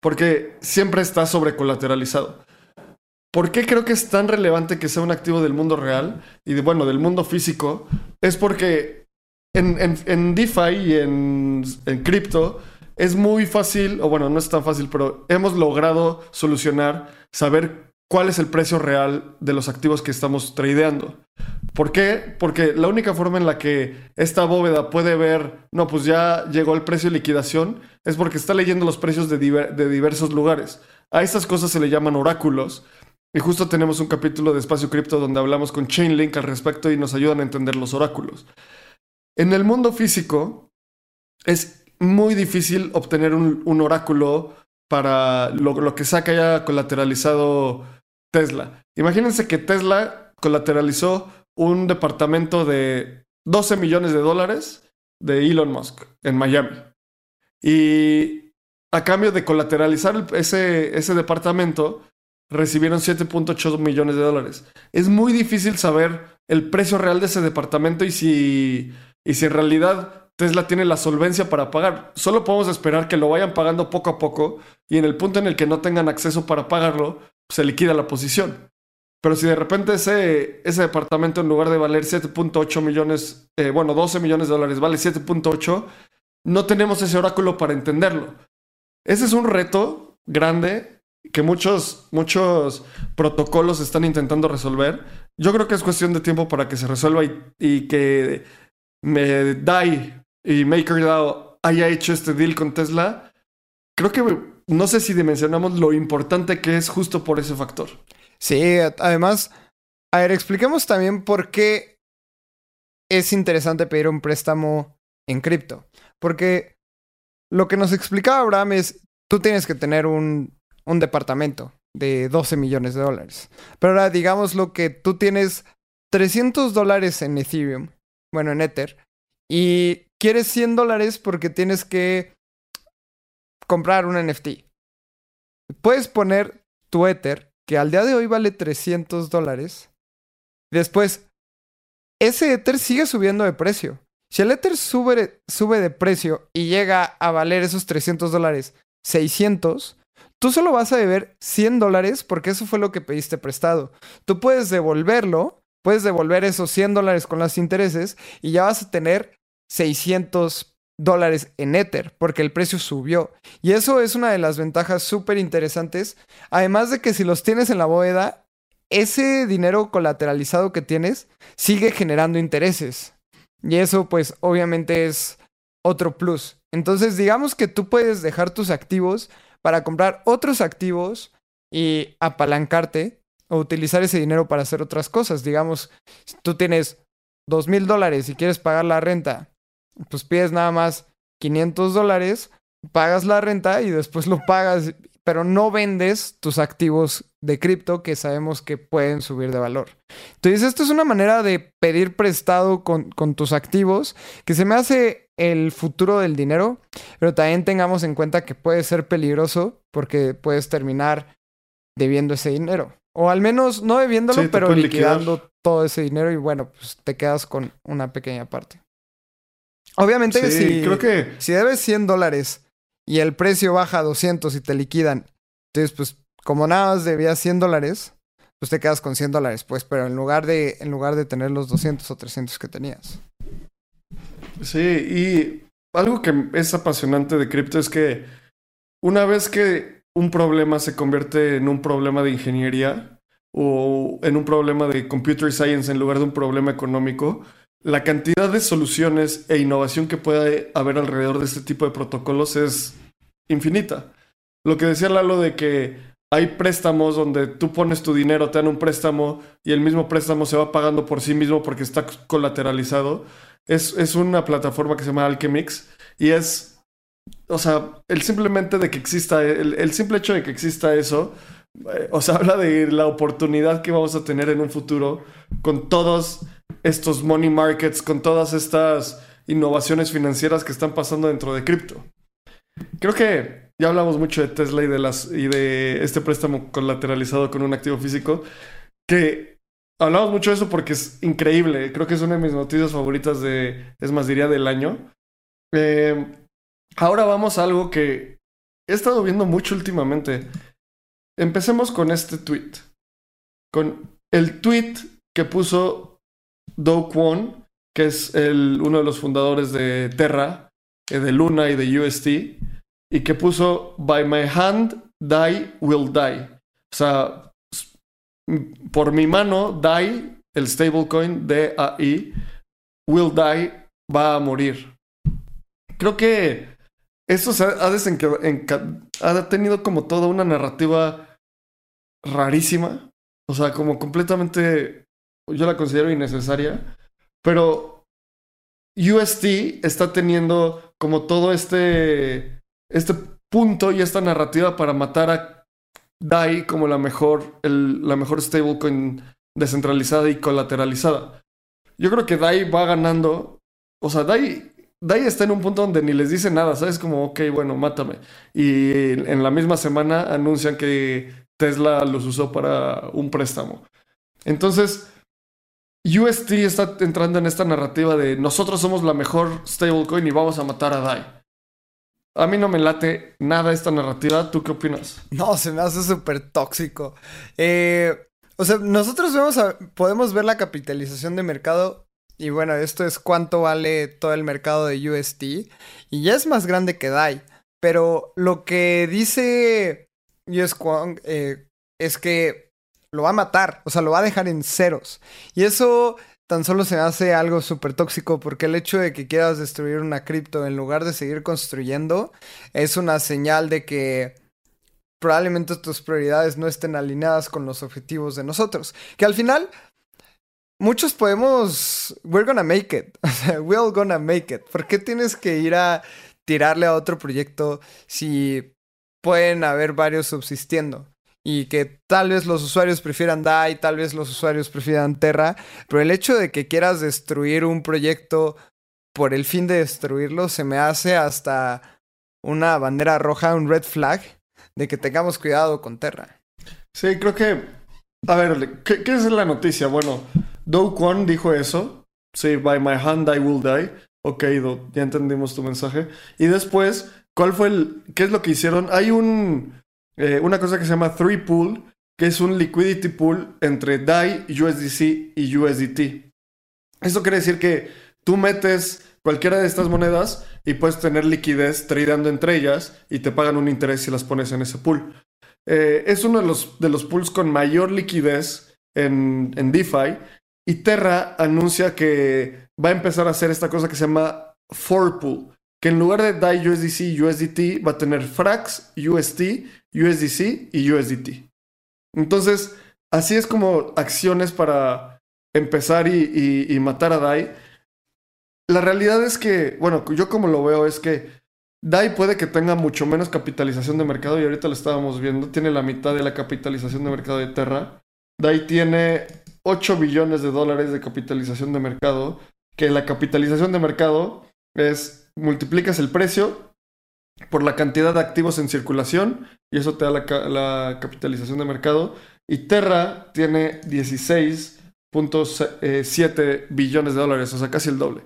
porque siempre está sobrecolateralizado. ¿Por qué creo que es tan relevante que sea un activo del mundo real y bueno, del mundo físico? Es porque en, DeFi y en, en cripto es muy fácil, o bueno, no es tan fácil, pero hemos logrado solucionar, saber cuál es el precio real de los activos que estamos tradeando. ¿Por qué? Porque la única forma en la que esta bóveda puede ver, no, pues ya llegó el precio de liquidación, es porque está leyendo los precios de, diversos lugares. A estas cosas se le llaman oráculos y justo tenemos un capítulo de Espacio Cripto donde hablamos con Chainlink al respecto y nos ayudan a entender los oráculos. En el mundo físico es muy difícil obtener un, oráculo para lo, que saca ya colateralizado Tesla. Imagínense que Tesla colateralizó un departamento de 12 millones de dólares de Elon Musk en Miami. Y a cambio de colateralizar ese, ese departamento, recibieron 7.8 millones de dólares. Es muy difícil saber el precio real de ese departamento y si, y si en realidad Tesla tiene la solvencia para pagar. Solo podemos esperar que lo vayan pagando poco a poco y en el punto en el que no tengan acceso para pagarlo, se liquida la posición. Pero si de repente ese, ese departamento en lugar de valer 7.8 millones, eh, bueno, 12 millones de dólares, vale 7.8, no tenemos ese oráculo para entenderlo. Ese es un reto grande que muchos, muchos protocolos están intentando resolver. Yo creo que es cuestión de tiempo para que se resuelva y, que me DAI y MakerDAO haya hecho este deal con Tesla. Creo que no sé si dimensionamos lo importante que es justo por ese factor. Sí, además, a ver, expliquemos también por qué es interesante pedir un préstamo en cripto. Porque lo que nos explicaba Abraham es, tú tienes que tener un un departamento de 12 millones de dólares. Pero ahora digamos lo que tú tienes 300 dólares en Ethereum, bueno, en Ether, y quieres 100 dólares porque tienes que comprar un NFT. Puedes poner tu Ether, que al día de hoy vale 300 dólares. Después, ese Ether sigue subiendo de precio. Si el Ether sube, sube de precio y llega a valer esos 300 dólares 600, tú solo vas a deber 100 dólares porque eso fue lo que pediste prestado. Tú puedes devolverlo, puedes devolver esos 100 dólares con los intereses y ya vas a tener 600 dólares en Ether porque el precio subió. Y eso es una de las ventajas súper interesantes. Además de que si los tienes en la bóveda, ese dinero colateralizado que tienes sigue generando intereses. Y eso pues obviamente es otro plus. Entonces digamos que tú puedes dejar tus activos para comprar otros activos y apalancarte o utilizar ese dinero para hacer otras cosas. Digamos, tú tienes dos mil dólares y quieres pagar la renta, pues pides nada más 500 dólares, pagas la renta y después lo pagas, pero no vendes tus activos de cripto que sabemos que pueden subir de valor. Entonces, esto es una manera de pedir prestado con, con tus activos que se me hace el futuro del dinero, pero también tengamos en cuenta que puede ser peligroso porque puedes terminar debiendo ese dinero. O al menos no debiéndolo, pero liquidando todo ese dinero y bueno, pues te quedas con una pequeña parte. Obviamente si, creo que... si debes 100 dólares y el precio baja a 200 y te liquidan, entonces pues como nada más debías 100 dólares, pues te quedas con 100 dólares, pues, pero en lugar de, en lugar de tener los 200 o 300 que tenías. Sí, y algo que es apasionante de cripto es que una vez que un problema se convierte en un problema de ingeniería o en un problema de computer science en lugar de un problema económico, la cantidad de soluciones e innovación que puede haber alrededor de este tipo de protocolos es infinita. Lo que decía Lalo de que hay préstamos donde tú pones tu dinero, te dan un préstamo y el mismo préstamo se va pagando por sí mismo porque está colateralizado. Es, una plataforma que se llama Alchemix y es, o sea, el simplemente de que exista, el, simple hecho de que exista eso, eh, o sea, habla de la oportunidad que vamos a tener en un futuro con todos estos money markets, con todas estas innovaciones financieras que están pasando dentro de cripto. Creo que ya hablamos mucho de Tesla y de, las, y de este préstamo colateralizado con un activo físico, que Hablamos mucho de eso porque es increíble. Creo que es una de mis noticias favoritas de, es más, diría del año. Eh, ahora vamos a algo que he estado viendo mucho últimamente. Empecemos con este tweet. Con el tweet que puso Do Kwon, que es el, uno de los fundadores de Terra, eh, de Luna y de UST, y que puso By my hand, die will die. O sea, por mi mano, DAI, el stablecoin DAI, will die, va a morir. Creo que eso ha, ha tenido como toda una narrativa rarísima. O sea, como completamente, yo la considero innecesaria. Pero UST está teniendo como todo este, este punto y esta narrativa para matar a DAI como la mejor, la mejor stablecoin descentralizada y colateralizada. Yo creo que DAI va ganando. O sea, DAI, DAI está en un punto donde ni les dice nada, ¿sabes? Como, ok, bueno, mátame. Y en la misma semana anuncian que Tesla los usó para un préstamo. Entonces, UST está entrando en esta narrativa de nosotros somos la mejor stablecoin y vamos a matar a DAI. A mí no me late nada esta narrativa. ¿Tú qué opinas? No, se me hace súper tóxico. Eh, o sea, nosotros vemos podemos ver la capitalización de mercado. Y bueno, esto es cuánto vale todo el mercado de UST. Y ya es más grande que DAI. Pero lo que dice US eh, es que lo va a matar. O sea, lo va a dejar en ceros. Y eso tan solo se hace algo súper tóxico porque el hecho de que quieras destruir una cripto en lugar de seguir construyendo es una señal de que probablemente tus prioridades no estén alineadas con los objetivos de nosotros. Que al final muchos podemos... We're gonna make it. O we're gonna make it. ¿Por qué tienes que ir a tirarle a otro proyecto si pueden haber varios subsistiendo? y que tal vez los usuarios prefieran DAI, tal vez los usuarios prefieran Terra, pero el hecho de que quieras destruir un proyecto por el fin de destruirlo se me hace hasta una bandera roja, un red flag de que tengamos cuidado con Terra. Sí, creo que... A ver, ¿qué, es la noticia? Bueno, Do Kwon dijo eso. Sí, by my hand I will die. Ok, Do, ya entendimos tu mensaje. Y después, ¿cuál fue el... ¿Qué es lo que hicieron? Hay un eh, una cosa que se llama Three Pool, que es un liquidity pool entre DAI, USDC y USDT. Esto quiere decir que tú metes cualquiera de estas monedas y puedes tener liquidez tradeando entre ellas y te pagan un interés si las pones en ese pool. Eh, es uno de los, de los pools con mayor liquidez en, en DeFi y Terra anuncia que va a empezar a hacer esta cosa que se llama For Pool, que en lugar de DAI, USDC y USDT va a tener Frax, UST, USDC y USDT. Entonces, así es como acciones para empezar y, y matar a DAI. La realidad es que, bueno, yo como lo veo es que DAI puede que tenga mucho menos capitalización de mercado y ahorita lo estábamos viendo, tiene la mitad de la capitalización de mercado de Terra. DAI tiene 8 billones de dólares de capitalización de mercado, que la capitalización de mercado es multiplicas el precio por la cantidad de activos en circulación y eso te da la, la capitalización de mercado. Y Terra tiene 16.7 billones de dólares, o sea, casi el doble.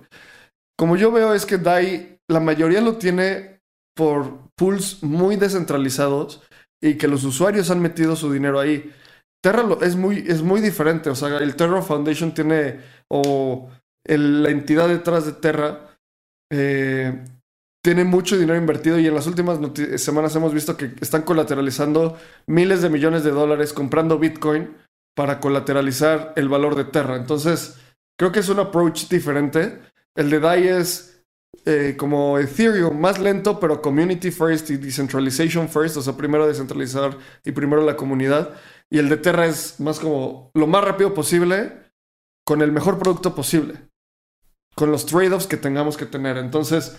Como yo veo es que DAI, la mayoría lo tiene por pools muy descentralizados y que los usuarios han metido su dinero ahí. Terra lo, es, muy, es muy diferente, o sea, el Terra Foundation tiene, o la entidad detrás de Terra, eh, tiene mucho dinero invertido y en las últimas semanas hemos visto que están colateralizando miles de millones de dólares comprando Bitcoin para colateralizar el valor de Terra. Entonces, creo que es un approach diferente. El de DAI es eh, como Ethereum, más lento, pero community first y decentralization first, o sea, primero descentralizar y primero la comunidad. Y el de Terra es más como lo más rápido posible, con el mejor producto posible, con los trade-offs que tengamos que tener. Entonces,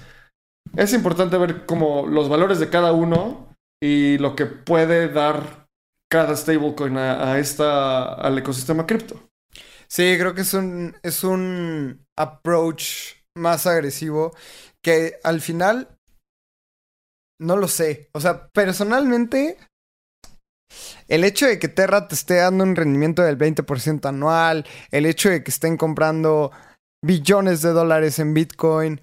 es importante ver como los valores de cada uno y lo que puede dar cada stablecoin a, a esta, al ecosistema cripto. Sí, creo que es un, es un approach más agresivo que al final no lo sé. O sea, personalmente, el hecho de que Terra te esté dando un rendimiento del 20% anual, el hecho de que estén comprando billones de dólares en Bitcoin,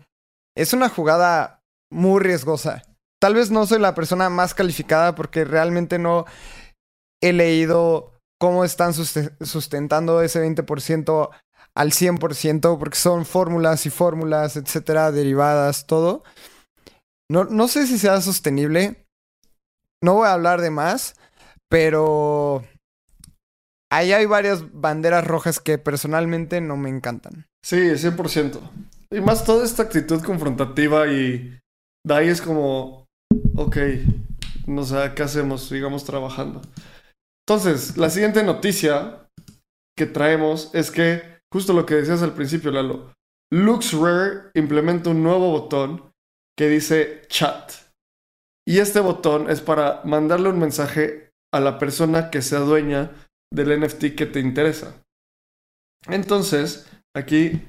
es una jugada muy riesgosa. Tal vez no soy la persona más calificada porque realmente no he leído cómo están sustentando ese 20% al 100% porque son fórmulas y fórmulas, etcétera, derivadas, todo. No, no sé si sea sostenible. No voy a hablar de más, pero ahí hay varias banderas rojas que personalmente no me encantan. Sí, 100%. Y más toda esta actitud confrontativa y de ahí es como, ok, no sé, ¿qué hacemos? Sigamos trabajando. Entonces, la siguiente noticia que traemos es que justo lo que decías al principio, Lalo. LuxRare implementa un nuevo botón que dice chat. Y este botón es para mandarle un mensaje a la persona que sea dueña del NFT que te interesa. Entonces, aquí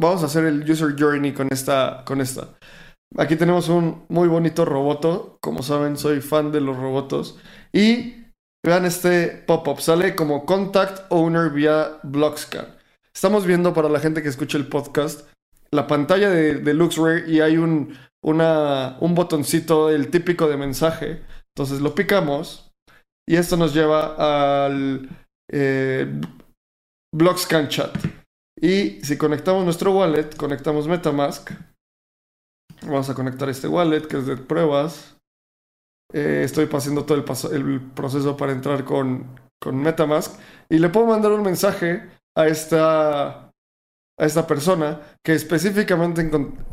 vamos a hacer el user journey con esta. Con esta. Aquí tenemos un muy bonito roboto. Como saben, soy fan de los robotos. Y vean este pop-up. Sale como Contact Owner vía Blockscan. Estamos viendo para la gente que escucha el podcast la pantalla de, de y hay un, una, un botoncito, el típico de mensaje. Entonces lo picamos y esto nos lleva al eh, Blockscan Chat. Y si conectamos nuestro wallet, conectamos Metamask. Vamos a conectar este wallet que es de pruebas. Eh, estoy pasando todo el, el proceso para entrar con, con Metamask. Y le puedo mandar un mensaje a esta, a esta persona, que específicamente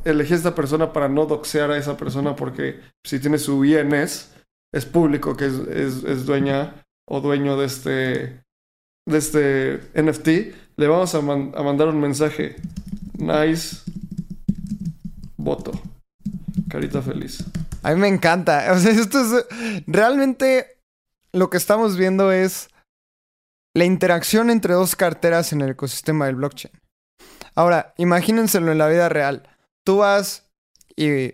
elegí a esta persona para no doxear a esa persona porque si tiene su INS, es público que es, es, dueña o dueño de este, de este NFT, le vamos a, a mandar un mensaje. Nice voto. Carita feliz. A mí me encanta. O sea, esto es. Realmente lo que estamos viendo es la interacción entre dos carteras en el ecosistema del blockchain. Ahora, imagínenselo en la vida real. Tú vas y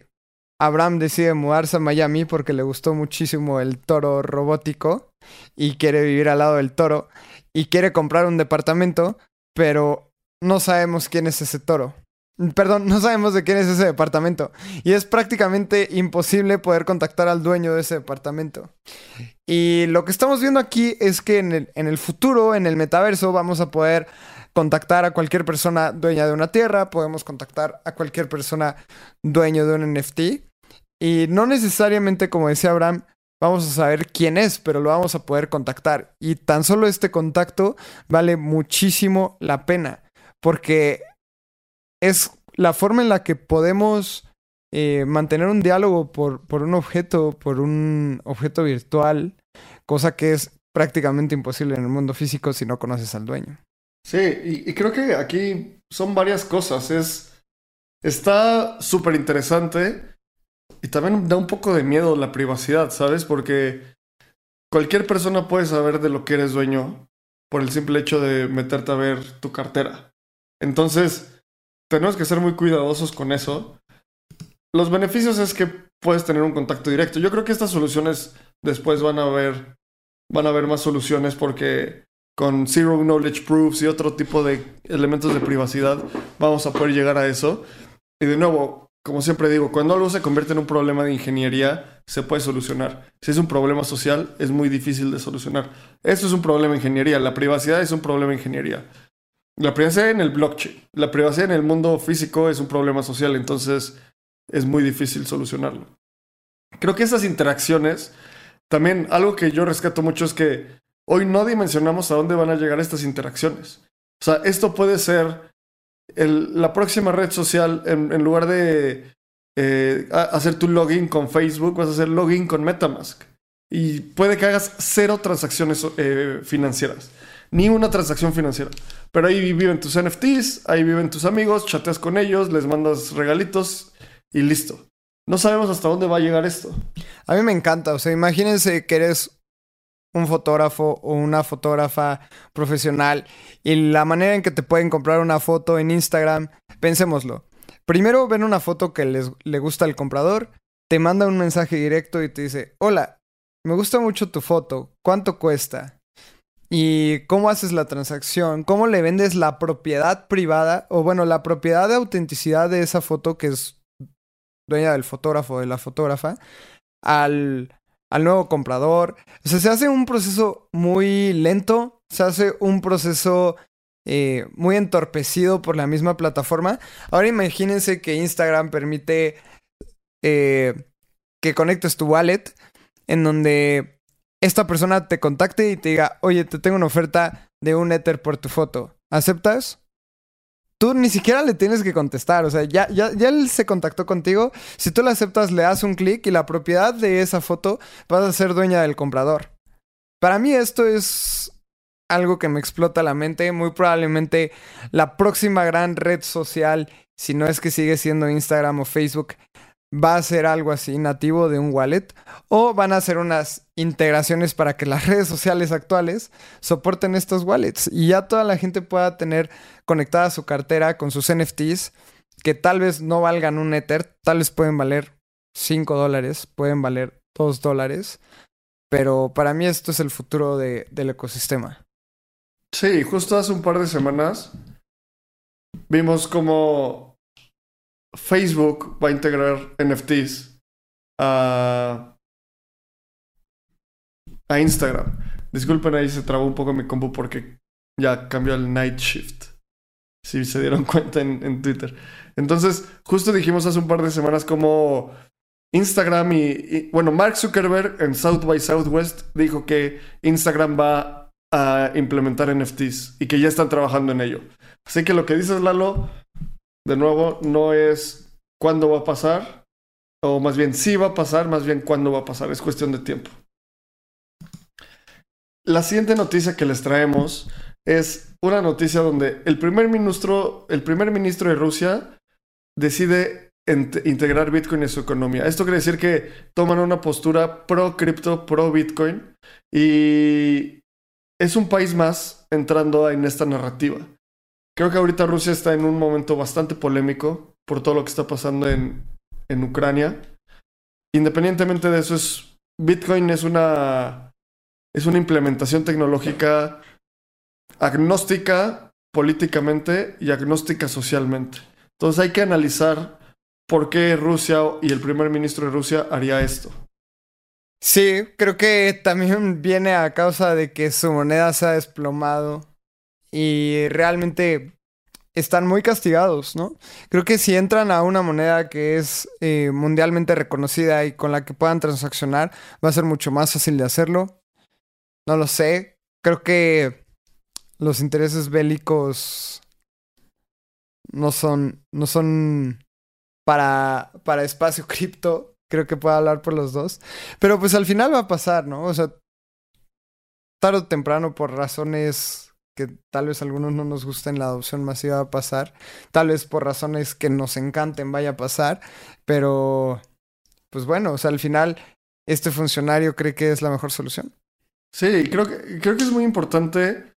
Abraham decide mudarse a Miami porque le gustó muchísimo el toro robótico y quiere vivir al lado del toro y quiere comprar un departamento, pero no sabemos quién es ese toro. Perdón, no sabemos de quién es ese departamento. Y es prácticamente imposible poder contactar al dueño de ese departamento. Y lo que estamos viendo aquí es que en el, en el futuro, en el metaverso, vamos a poder contactar a cualquier persona dueña de una tierra, podemos contactar a cualquier persona dueño de un NFT. Y no necesariamente, como decía Abraham, vamos a saber quién es, pero lo vamos a poder contactar. Y tan solo este contacto vale muchísimo la pena, porque es la forma en la que podemos eh, mantener un diálogo por, por un objeto, por un objeto virtual, cosa que es prácticamente imposible en el mundo físico si no conoces al dueño. Sí, y, creo que aquí son varias cosas. Es, está súper interesante y también da un poco de miedo la privacidad, ¿sabes? Porque cualquier persona puede saber de lo que eres dueño por el simple hecho de meterte a ver tu cartera. Entonces, tenemos que ser muy cuidadosos con eso. Los beneficios es que puedes tener un contacto directo. Yo creo que estas soluciones después van a haber, van a haber más soluciones porque con Zero Knowledge Proofs y otro tipo de elementos de privacidad vamos a poder llegar a eso. Y de nuevo, como siempre digo, cuando algo se convierte en un problema de ingeniería, se puede solucionar. Si es un problema social, es muy difícil de solucionar. Esto es un problema de ingeniería. La privacidad es un problema de ingeniería. La privacidad en el blockchain, la privacidad en el mundo físico es un problema social, entonces es muy difícil solucionarlo. Creo que esas interacciones, también algo que yo rescato mucho es que hoy no dimensionamos a dónde van a llegar estas interacciones. O sea, esto puede ser la próxima red social, en, lugar de eh, hacer tu login con Facebook, vas a hacer login con Metamask. Y puede que hagas cero transacciones eh, financieras ni una transacción financiera. Pero ahí viven tus NFTs, ahí viven tus amigos, chateas con ellos, les mandas regalitos y listo. No sabemos hasta dónde va a llegar esto. A mí me encanta, o sea, imagínense que eres un fotógrafo o una fotógrafa profesional y la manera en que te pueden comprar una foto en Instagram, pensémoslo. Primero ven una foto que les, le gusta al comprador, te manda un mensaje directo y te dice, hola, me gusta mucho tu foto, ¿cuánto cuesta? ¿Y cómo haces la transacción? ¿Cómo le vendes la propiedad privada o bueno, la propiedad de autenticidad de esa foto que es dueña del fotógrafo o de la fotógrafa al, al nuevo comprador? O sea, se hace un proceso muy lento, se hace un proceso eh, muy entorpecido por la misma plataforma. Ahora imagínense que Instagram permite eh, que conectes tu wallet en donde esta persona te contacte y te diga, oye, te tengo una oferta de un Ether por tu foto. ¿Aceptas? Tú ni siquiera le tienes que contestar. O sea, ya, ya, ya él se contactó contigo. Si tú la aceptas, le das un clic y la propiedad de esa foto vas a ser dueña del comprador. Para mí esto es algo que me explota la mente. Muy probablemente la próxima gran red social, si no es que sigue siendo Instagram o Facebook, va a ser algo así nativo de un wallet o van a ser unas integraciones para que las redes sociales actuales soporten estos wallets y ya toda la gente pueda tener conectada su cartera con sus NFTs que tal vez no valgan un Ether, tal vez pueden valer 5 dólares, pueden valer 2 dólares, pero para mí esto es el futuro de, del ecosistema. Sí, justo hace un par de semanas vimos como Facebook va a integrar NFTs a, a Instagram. Disculpen, ahí se trabó un poco mi combo porque ya cambió el night shift. Si se dieron cuenta en, Twitter. Entonces, justo dijimos hace un par de semanas como Instagram y, bueno, Mark Zuckerberg en South by Southwest dijo que Instagram va a implementar NFTs y que ya están trabajando en ello. Así que lo que dices, Lalo, de nuevo, no es cuándo va a pasar, o más bien sí va a pasar, más bien cuándo va a pasar, es cuestión de tiempo. La siguiente noticia que les traemos es una noticia donde el primer ministro, el primer ministro de Rusia decide integrar Bitcoin en su economía. Esto quiere decir que toman una postura pro cripto, pro Bitcoin y es un país más entrando en esta narrativa. Creo que ahorita Rusia está en un momento bastante polémico por todo lo que está pasando en, en Ucrania. Independientemente de eso, es, Bitcoin es una, es una implementación tecnológica agnóstica políticamente y agnóstica socialmente. Entonces hay que analizar por qué Rusia y el primer ministro de Rusia haría esto. Sí, creo que también viene a causa de que su moneda se ha desplomado y realmente están muy castigados, ¿no? Creo que si entran a una moneda que es eh, mundialmente reconocida y con la que puedan transaccionar, va a ser mucho más fácil de hacerlo. No lo sé. Creo que los intereses bélicos no son, no son para, para espacio cripto. Creo que puedo hablar por los dos. Pero pues al final va a pasar, ¿no? O sea, tarde o temprano por razones que tal vez algunos no nos gusten, la adopción masiva va a pasar. Tal vez por razones que nos encanten vaya a pasar. Pero, pues bueno, o sea, al final este funcionario cree que es la mejor solución. Sí, creo que, creo que es muy importante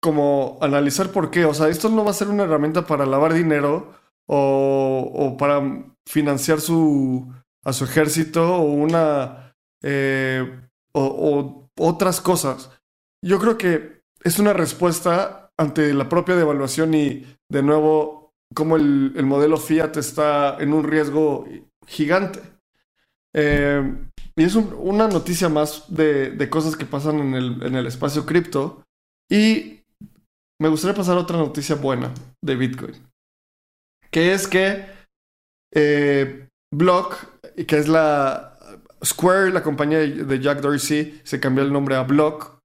como analizar por qué. O sea, esto no va a ser una herramienta para lavar dinero o, o para financiar su, a su ejército o una... Eh, o otras cosas. Yo creo que es una respuesta ante la propia devaluación y de nuevo como el, el modelo Fiat está en un riesgo gigante. Eh, y es un, una noticia más de, cosas que pasan en el, espacio cripto. Y me gustaría pasar otra noticia buena de Bitcoin. Que es que eh, Block, que es la Square, la compañía de Jack Dorsey, se cambió el nombre a Block.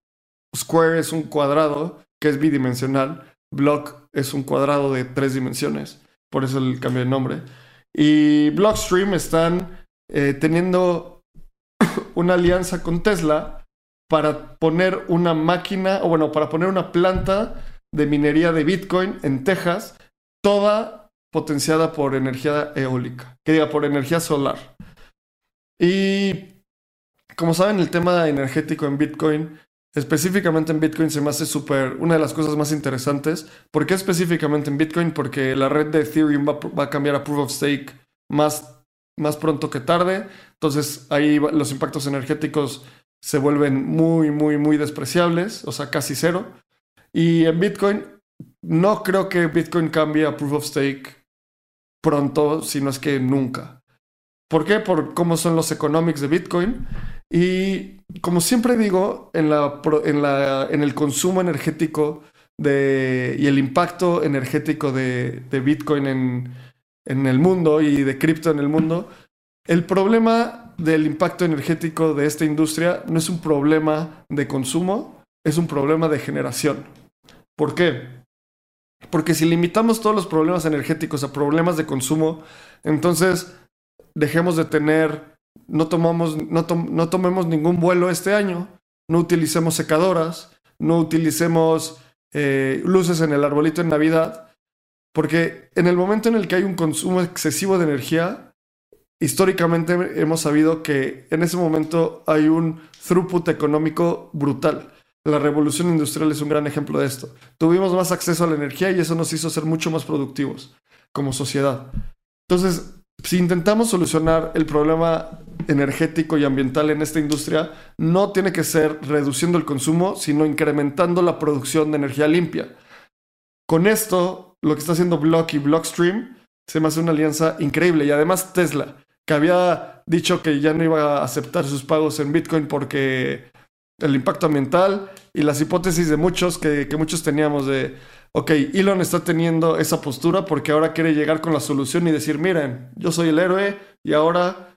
Square es un cuadrado que es bidimensional. Block es un cuadrado de tres dimensiones. Por eso el cambio de nombre. Y Blockstream están eh, teniendo una alianza con Tesla para poner una máquina, o bueno, para poner una planta de minería de Bitcoin en Texas, toda potenciada por energía eólica, que diga, por energía solar. Y como saben, el tema energético en Bitcoin, específicamente en Bitcoin, se me hace súper una de las cosas más interesantes. ¿Por qué específicamente en Bitcoin? Porque la red de Ethereum va, va a cambiar a Proof of Stake más, más pronto que tarde. Entonces ahí los impactos energéticos se vuelven muy, muy, muy despreciables, o sea, casi cero. Y en Bitcoin, no creo que Bitcoin cambie a Proof of Stake pronto, sino es que nunca. ¿Por qué? Por cómo son los economics de Bitcoin. Y como siempre digo, en, la, en, la, en el consumo energético de, y el impacto energético de, de Bitcoin en, en el mundo y de cripto en el mundo, el problema del impacto energético de esta industria no es un problema de consumo, es un problema de generación. ¿Por qué? Porque si limitamos todos los problemas energéticos a problemas de consumo, entonces dejemos de tener, no, tomamos, no, no tomemos ningún vuelo este año, no utilicemos secadoras, no utilicemos eh, luces en el arbolito en Navidad, porque en el momento en el que hay un consumo excesivo de energía, históricamente hemos sabido que en ese momento hay un throughput económico brutal. La revolución industrial es un gran ejemplo de esto. Tuvimos más acceso a la energía y eso nos hizo ser mucho más productivos como sociedad. Entonces, si intentamos solucionar el problema energético y ambiental en esta industria, no tiene que ser reduciendo el consumo, sino incrementando la producción de energía limpia. Con esto, lo que está haciendo Block y Blockstream se me hace una alianza increíble. Y además Tesla, que había dicho que ya no iba a aceptar sus pagos en Bitcoin porque el impacto ambiental y las hipótesis de muchos que, que, muchos teníamos de, ok, Elon está teniendo esa postura porque ahora quiere llegar con la solución y decir, miren, yo soy el héroe y ahora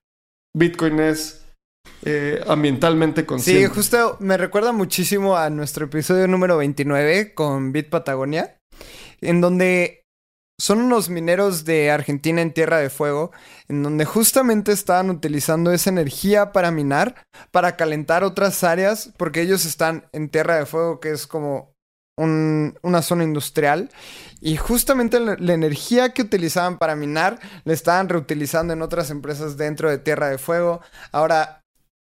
Bitcoin es eh, ambientalmente consciente. Sí, justo me recuerda muchísimo a nuestro episodio número 29 con Bit Patagonia, en donde son unos mineros de Argentina en Tierra de Fuego, en donde justamente estaban utilizando esa energía para minar, para calentar otras áreas, porque ellos están en Tierra de Fuego, que es como un, una zona industrial, y justamente la, la, energía que utilizaban para minar la estaban reutilizando en otras empresas dentro de Tierra de Fuego. Ahora,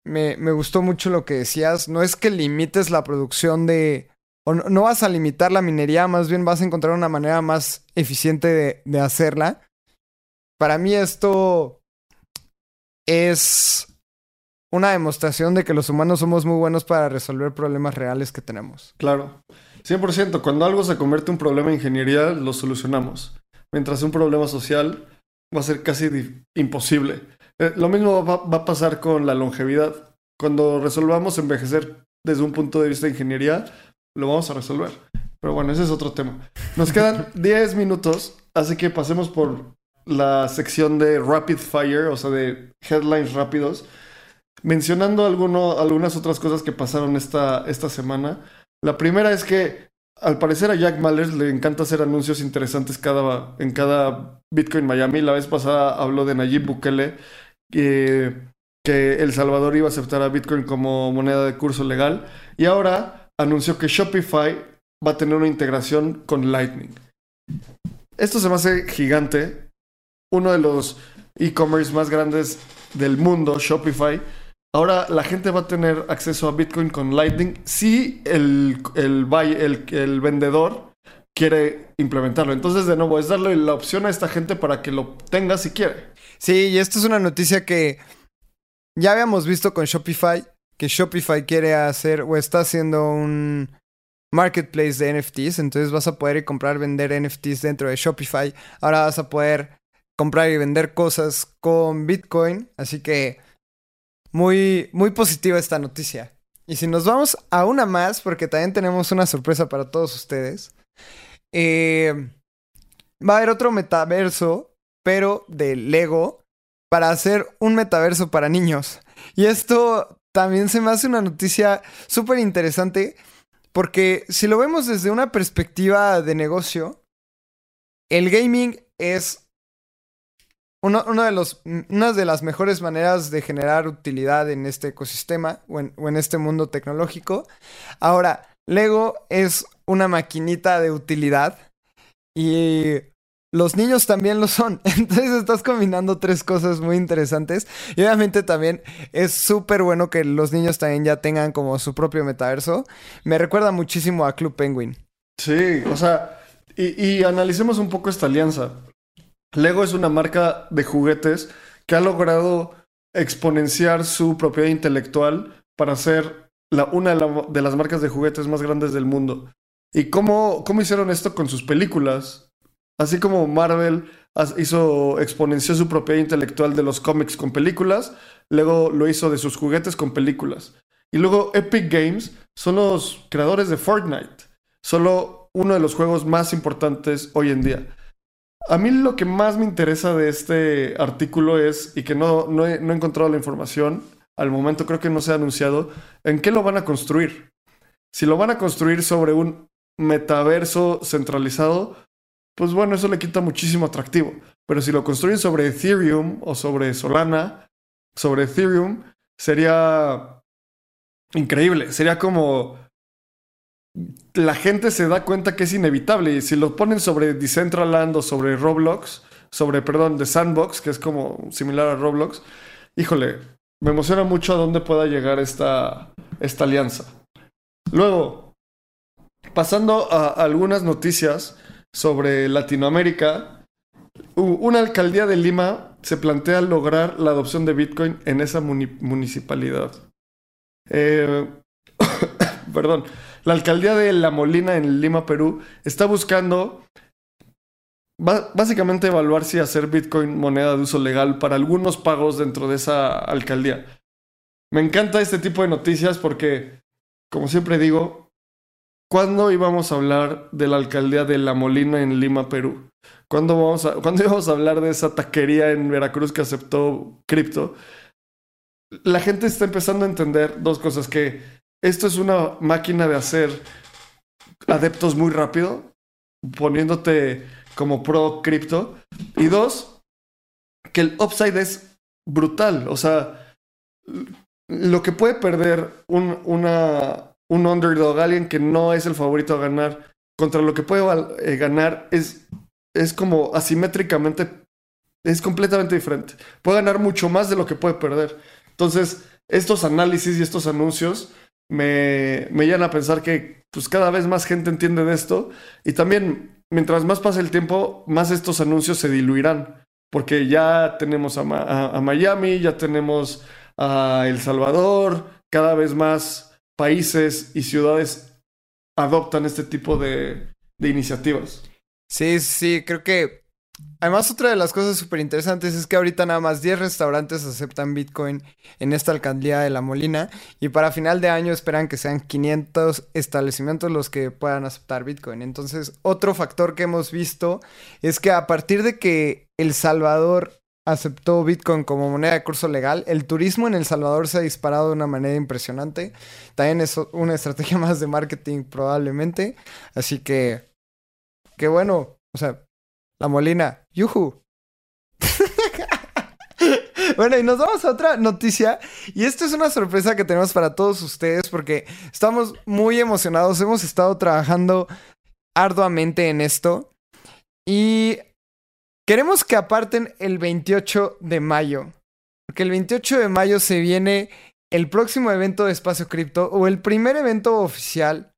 me, me gustó mucho lo que decías, no es que limites la producción de o no, no, vas a limitar la minería, más bien vas a encontrar una manera más eficiente de, de hacerla. Para mí esto es una demostración de que los humanos somos muy buenos para resolver problemas reales que tenemos. Claro, 100%. Cuando algo se convierte en un problema de ingeniería, lo solucionamos. mientras un problema social va a ser casi imposible. Eh, lo mismo va, va, a pasar con la longevidad. Cuando resolvamos envejecer desde un punto de vista de ingeniería, lo vamos a resolver. Pero bueno, ese es otro tema. Nos quedan 10 minutos, así que pasemos por la sección de Rapid Fire, o sea, de headlines rápidos, mencionando alguno, algunas otras cosas que pasaron esta, esta semana. La primera es que al parecer a Jack Mallers le encanta hacer anuncios interesantes cada, en cada Bitcoin Miami. La vez pasada habló de Nayib Bukele, que El Salvador iba a aceptar a Bitcoin como moneda de curso legal. Y ahora anunció que Shopify va a tener una integración con Lightning. Esto se me hace gigante. Uno de los e-commerce más grandes del mundo, Shopify. Ahora la gente va a tener acceso a Bitcoin con Lightning si el, el, el, el vendedor quiere implementarlo. Entonces, de nuevo, es darle la opción a esta gente para que lo tenga si quiere. Sí, y esto es una noticia que ya habíamos visto con Shopify, que Shopify quiere hacer o está haciendo un marketplace de NFTs, entonces vas a poder comprar, vender NFTs dentro de Shopify. Ahora vas a poder comprar y vender cosas con Bitcoin, así que muy muy positiva esta noticia. Y si nos vamos a una más, porque también tenemos una sorpresa para todos ustedes, eh, va a haber otro metaverso, pero de Lego, para hacer un metaverso para niños. Y esto también se me hace una noticia súper interesante porque si lo vemos desde una perspectiva de negocio, el gaming es uno, de los, una de las mejores maneras de generar utilidad en este ecosistema o en, este mundo tecnológico. Ahora, Lego es una maquinita de utilidad y los niños también lo son. Entonces estás combinando tres cosas muy interesantes. Y obviamente también es súper bueno que los niños también ya tengan como su propio metaverso. Me recuerda muchísimo a Club Penguin. Sí, o sea, y analicemos un poco esta alianza. Lego es una marca de juguetes que ha logrado exponenciar su propiedad intelectual para ser la, una de, las marcas de juguetes más grandes del mundo. ¿Y cómo, cómo hicieron esto con sus películas? Así como Marvel hizo, exponenció su propiedad intelectual de los cómics con películas, luego lo hizo de sus juguetes con películas. Y luego Epic Games son los creadores de Fortnite, solo uno de los juegos más importantes hoy en día. A mí lo que más me interesa de este artículo es, y que no, no, he, no he encontrado la información, al momento creo que no se ha anunciado, en qué lo van a construir. Si lo van a construir sobre un metaverso centralizado pues bueno, eso le quita muchísimo atractivo. Pero si lo construyen sobre Ethereum o sobre Solana, sobre Ethereum, sería increíble. Sería como la gente se da cuenta que es inevitable. Y si lo ponen sobre Decentraland o sobre Roblox, sobre, perdón, de Sandbox, que es como similar a Roblox, híjole, me emociona mucho a dónde pueda llegar esta, esta alianza. Luego, pasando a algunas noticias sobre Latinoamérica, una alcaldía de Lima se plantea lograr la adopción de Bitcoin en esa municipalidad. Eh, perdón, la alcaldía de La Molina en Lima, Perú, está buscando básicamente evaluar si hacer Bitcoin moneda de uso legal para algunos pagos dentro de esa alcaldía. Me encanta este tipo de noticias porque, como siempre digo, ¿Cuándo íbamos a hablar de la alcaldía de La Molina en Lima, Perú? ¿Cuándo, a, ¿Cuándo íbamos a hablar de esa taquería en Veracruz que aceptó cripto? La gente está empezando a entender dos cosas, que esto es una máquina de hacer adeptos muy rápido, poniéndote como pro cripto. Y dos, que el upside es brutal. O sea, lo que puede perder un, una, un underdog, alguien que no es el favorito a ganar, contra lo que puede eh, ganar es, es como asimétricamente, es completamente diferente. Puede ganar mucho más de lo que puede perder. Entonces, estos análisis y estos anuncios me, me llevan a pensar que pues cada vez más gente entiende de esto y también mientras más pase el tiempo, más estos anuncios se diluirán. Porque ya tenemos a, a Miami, ya tenemos a El Salvador, cada vez más países y ciudades adoptan este tipo de, iniciativas. Sí, sí, creo que Además, otra de las cosas súper interesantes es que ahorita nada más 10 restaurantes aceptan Bitcoin en esta alcaldía de La Molina y para final de año esperan que sean 500 establecimientos los que puedan aceptar Bitcoin. Entonces, otro factor que hemos visto es que a partir de que El Salvador aceptó Bitcoin como moneda de curso legal, el turismo en El Salvador se ha disparado de una manera impresionante. También es una estrategia más de marketing probablemente. Así que, qué bueno, o sea, la Molina. ¡Yuhu! bueno, y nos vamos a otra noticia. Y esto es una sorpresa que tenemos para todos ustedes porque estamos muy emocionados. Hemos estado trabajando arduamente en esto. Y queremos que aparten el 28 de mayo. Porque el 28 de mayo se viene el próximo evento de Espacio Cripto o el primer evento oficial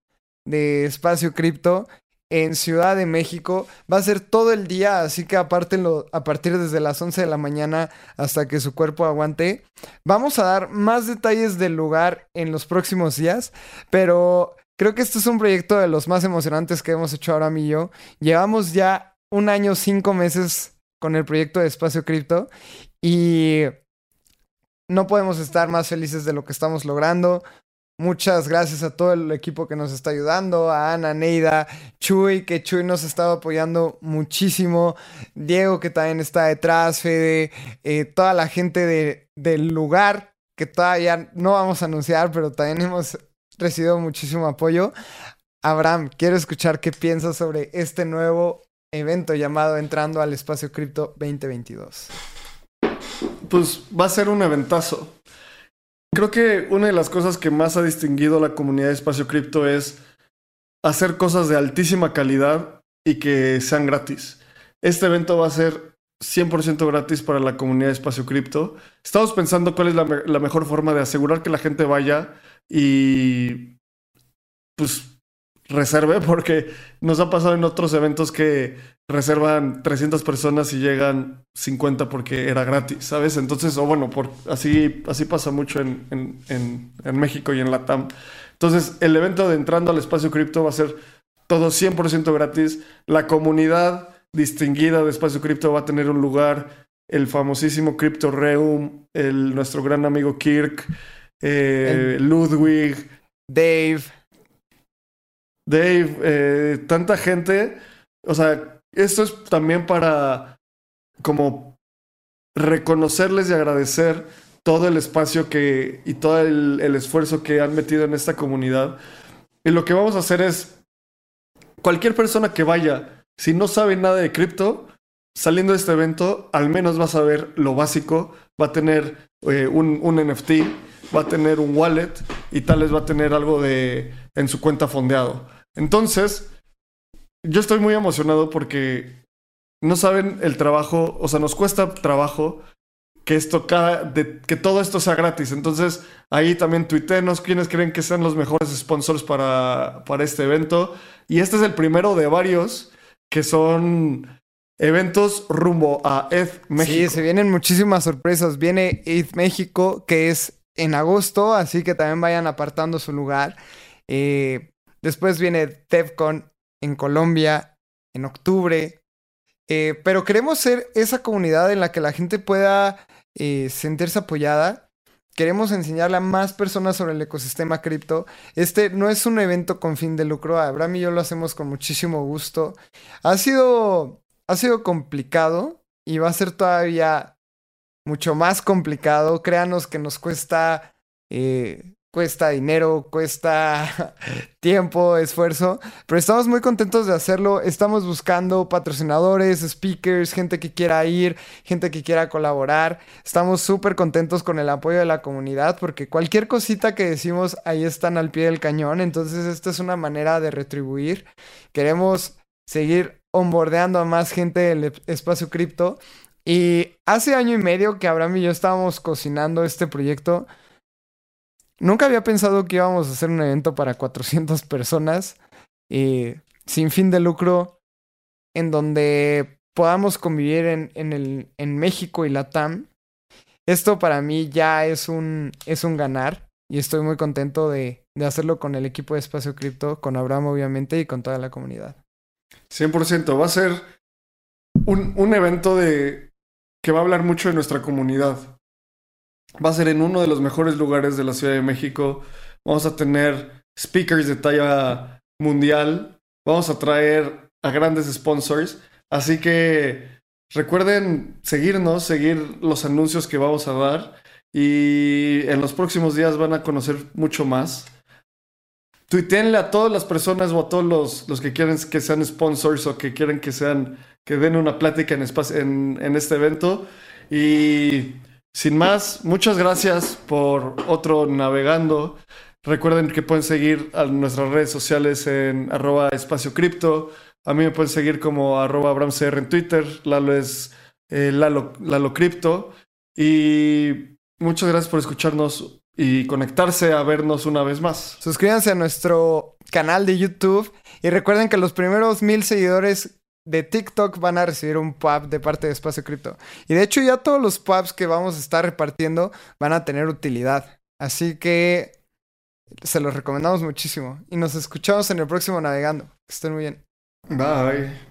de Espacio Cripto en Ciudad de México. Va a ser todo el día, así que apártenlo a partir desde las 11 de la mañana hasta que su cuerpo aguante. Vamos a dar más detalles del lugar en los próximos días, pero creo que este es un proyecto de los más emocionantes que hemos hecho ahora y yo. Llevamos ya un año, cinco meses con el proyecto de Espacio Cripto y no podemos estar más felices de lo que estamos logrando. Muchas gracias a todo el equipo que nos está ayudando, a Ana, Neida, Chuy, que Chuy nos ha estado apoyando muchísimo, Diego que también está detrás, Fede, eh, toda la gente del lugar que todavía no vamos a anunciar, pero también hemos recibido muchísimo apoyo. Abraham, quiero escuchar qué piensas sobre este nuevo evento llamado Entrando al Espacio Cripto 2022. Pues va a ser un eventazo. Creo que una de las cosas que más ha distinguido la comunidad de espacio cripto es hacer cosas de altísima calidad y que sean gratis. Este evento va a ser 100% gratis para la comunidad de espacio cripto. Estamos pensando cuál es la, la, mejor forma de asegurar que la gente vaya y pues reserve, porque nos ha pasado en otros eventos que reservan 300 personas y llegan 50 porque era gratis, ¿sabes? Entonces, o bueno, por, así, así pasa mucho en, en, en, México y en la TAM. Entonces, el evento de entrando al espacio cripto va a ser todo 100% gratis. La comunidad distinguida de espacio cripto va a tener un lugar. El famosísimo Crypto Reum, el, nuestro gran amigo Kirk, eh, Ludwig, Dave. Dave, eh, tanta gente. O sea, esto es también para como reconocerles y agradecer todo el espacio que y todo el, esfuerzo que han metido en esta comunidad. Y lo que vamos a hacer es, cualquier persona que vaya, si no sabe nada de cripto, saliendo de este evento, al menos va a saber lo básico, va a tener eh, un, un, NFT, va a tener un wallet y tal vez va a tener algo de, en su cuenta fondeado. Entonces, yo estoy muy emocionado porque no saben el trabajo, o sea, nos cuesta trabajo que esto cada, de, que todo esto sea gratis. Entonces, ahí también tuitenos quiénes creen que sean los mejores sponsors para, para este evento. Y este es el primero de varios que son eventos rumbo a ETH México. Sí, se vienen muchísimas sorpresas. Viene ETH México, que es en agosto, así que también vayan apartando su lugar. Eh, después viene DevCon en Colombia en octubre. Eh, pero queremos ser esa comunidad en la que la gente pueda eh, sentirse apoyada. Queremos enseñarle a más personas sobre el ecosistema cripto. Este no es un evento con fin de lucro. Abraham y yo lo hacemos con muchísimo gusto. Ha sido, ha sido complicado y va a ser todavía mucho más complicado. Créanos que nos cuesta eh, cuesta dinero, cuesta tiempo, esfuerzo, pero estamos muy contentos de hacerlo. Estamos buscando patrocinadores, speakers, gente que quiera ir, gente que quiera colaborar. Estamos súper contentos con el apoyo de la comunidad porque cualquier cosita que decimos ahí están al pie del cañón. Entonces esta es una manera de retribuir. Queremos seguir onboardeando a más gente del espacio cripto. Y hace año y medio que Abraham y yo estábamos cocinando este proyecto, Nunca había pensado que íbamos a hacer un evento para 400 personas eh, sin fin de lucro en donde podamos convivir en, en, el, en México y la TAM. Esto para mí ya es un, es un ganar y estoy muy contento de, de hacerlo con el equipo de Espacio Cripto, con Abraham obviamente y con toda la comunidad. 100%, va a ser un, un evento de que va a hablar mucho de nuestra comunidad. Va a ser en uno de los mejores lugares de la Ciudad de México. Vamos a tener speakers de talla mundial. Vamos a traer a grandes sponsors. Así que recuerden seguirnos, seguir los anuncios que vamos a dar. Y en los próximos días van a conocer mucho más. Tuiteenle a todas las personas o a todos los, los que quieren que sean sponsors o que quieren que sean que den una plática en, en, en este evento. Y sin más, muchas gracias por otro navegando. Recuerden que pueden seguir a nuestras redes sociales en arroba espacio cripto. A mí me pueden seguir como arroba abramcr en Twitter. Lalo es eh, Lalo, Lalo Cripto. Y muchas gracias por escucharnos y conectarse a vernos una vez más. Suscríbanse a nuestro canal de YouTube y recuerden que los primeros mil seguidores de TikTok van a recibir un pub de parte de Espacio Cripto. Y de hecho ya todos los pubs que vamos a estar repartiendo van a tener utilidad. Así que se los recomendamos muchísimo. Y nos escuchamos en el próximo Navegando. Que estén muy bien. Bye.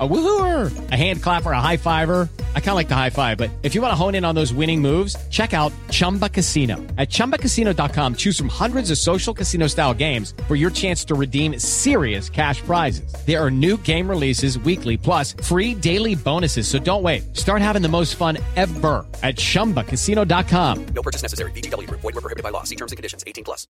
A woohooer, a hand clapper, a high fiver. I kind of like the high five, but if you want to hone in on those winning moves, check out Chumba Casino. At chumbacasino.com, choose from hundreds of social casino style games for your chance to redeem serious cash prizes. There are new game releases weekly, plus free daily bonuses. So don't wait. Start having the most fun ever at chumbacasino.com. No purchase necessary. Group. Void were prohibited by law. See terms and conditions. 18 plus.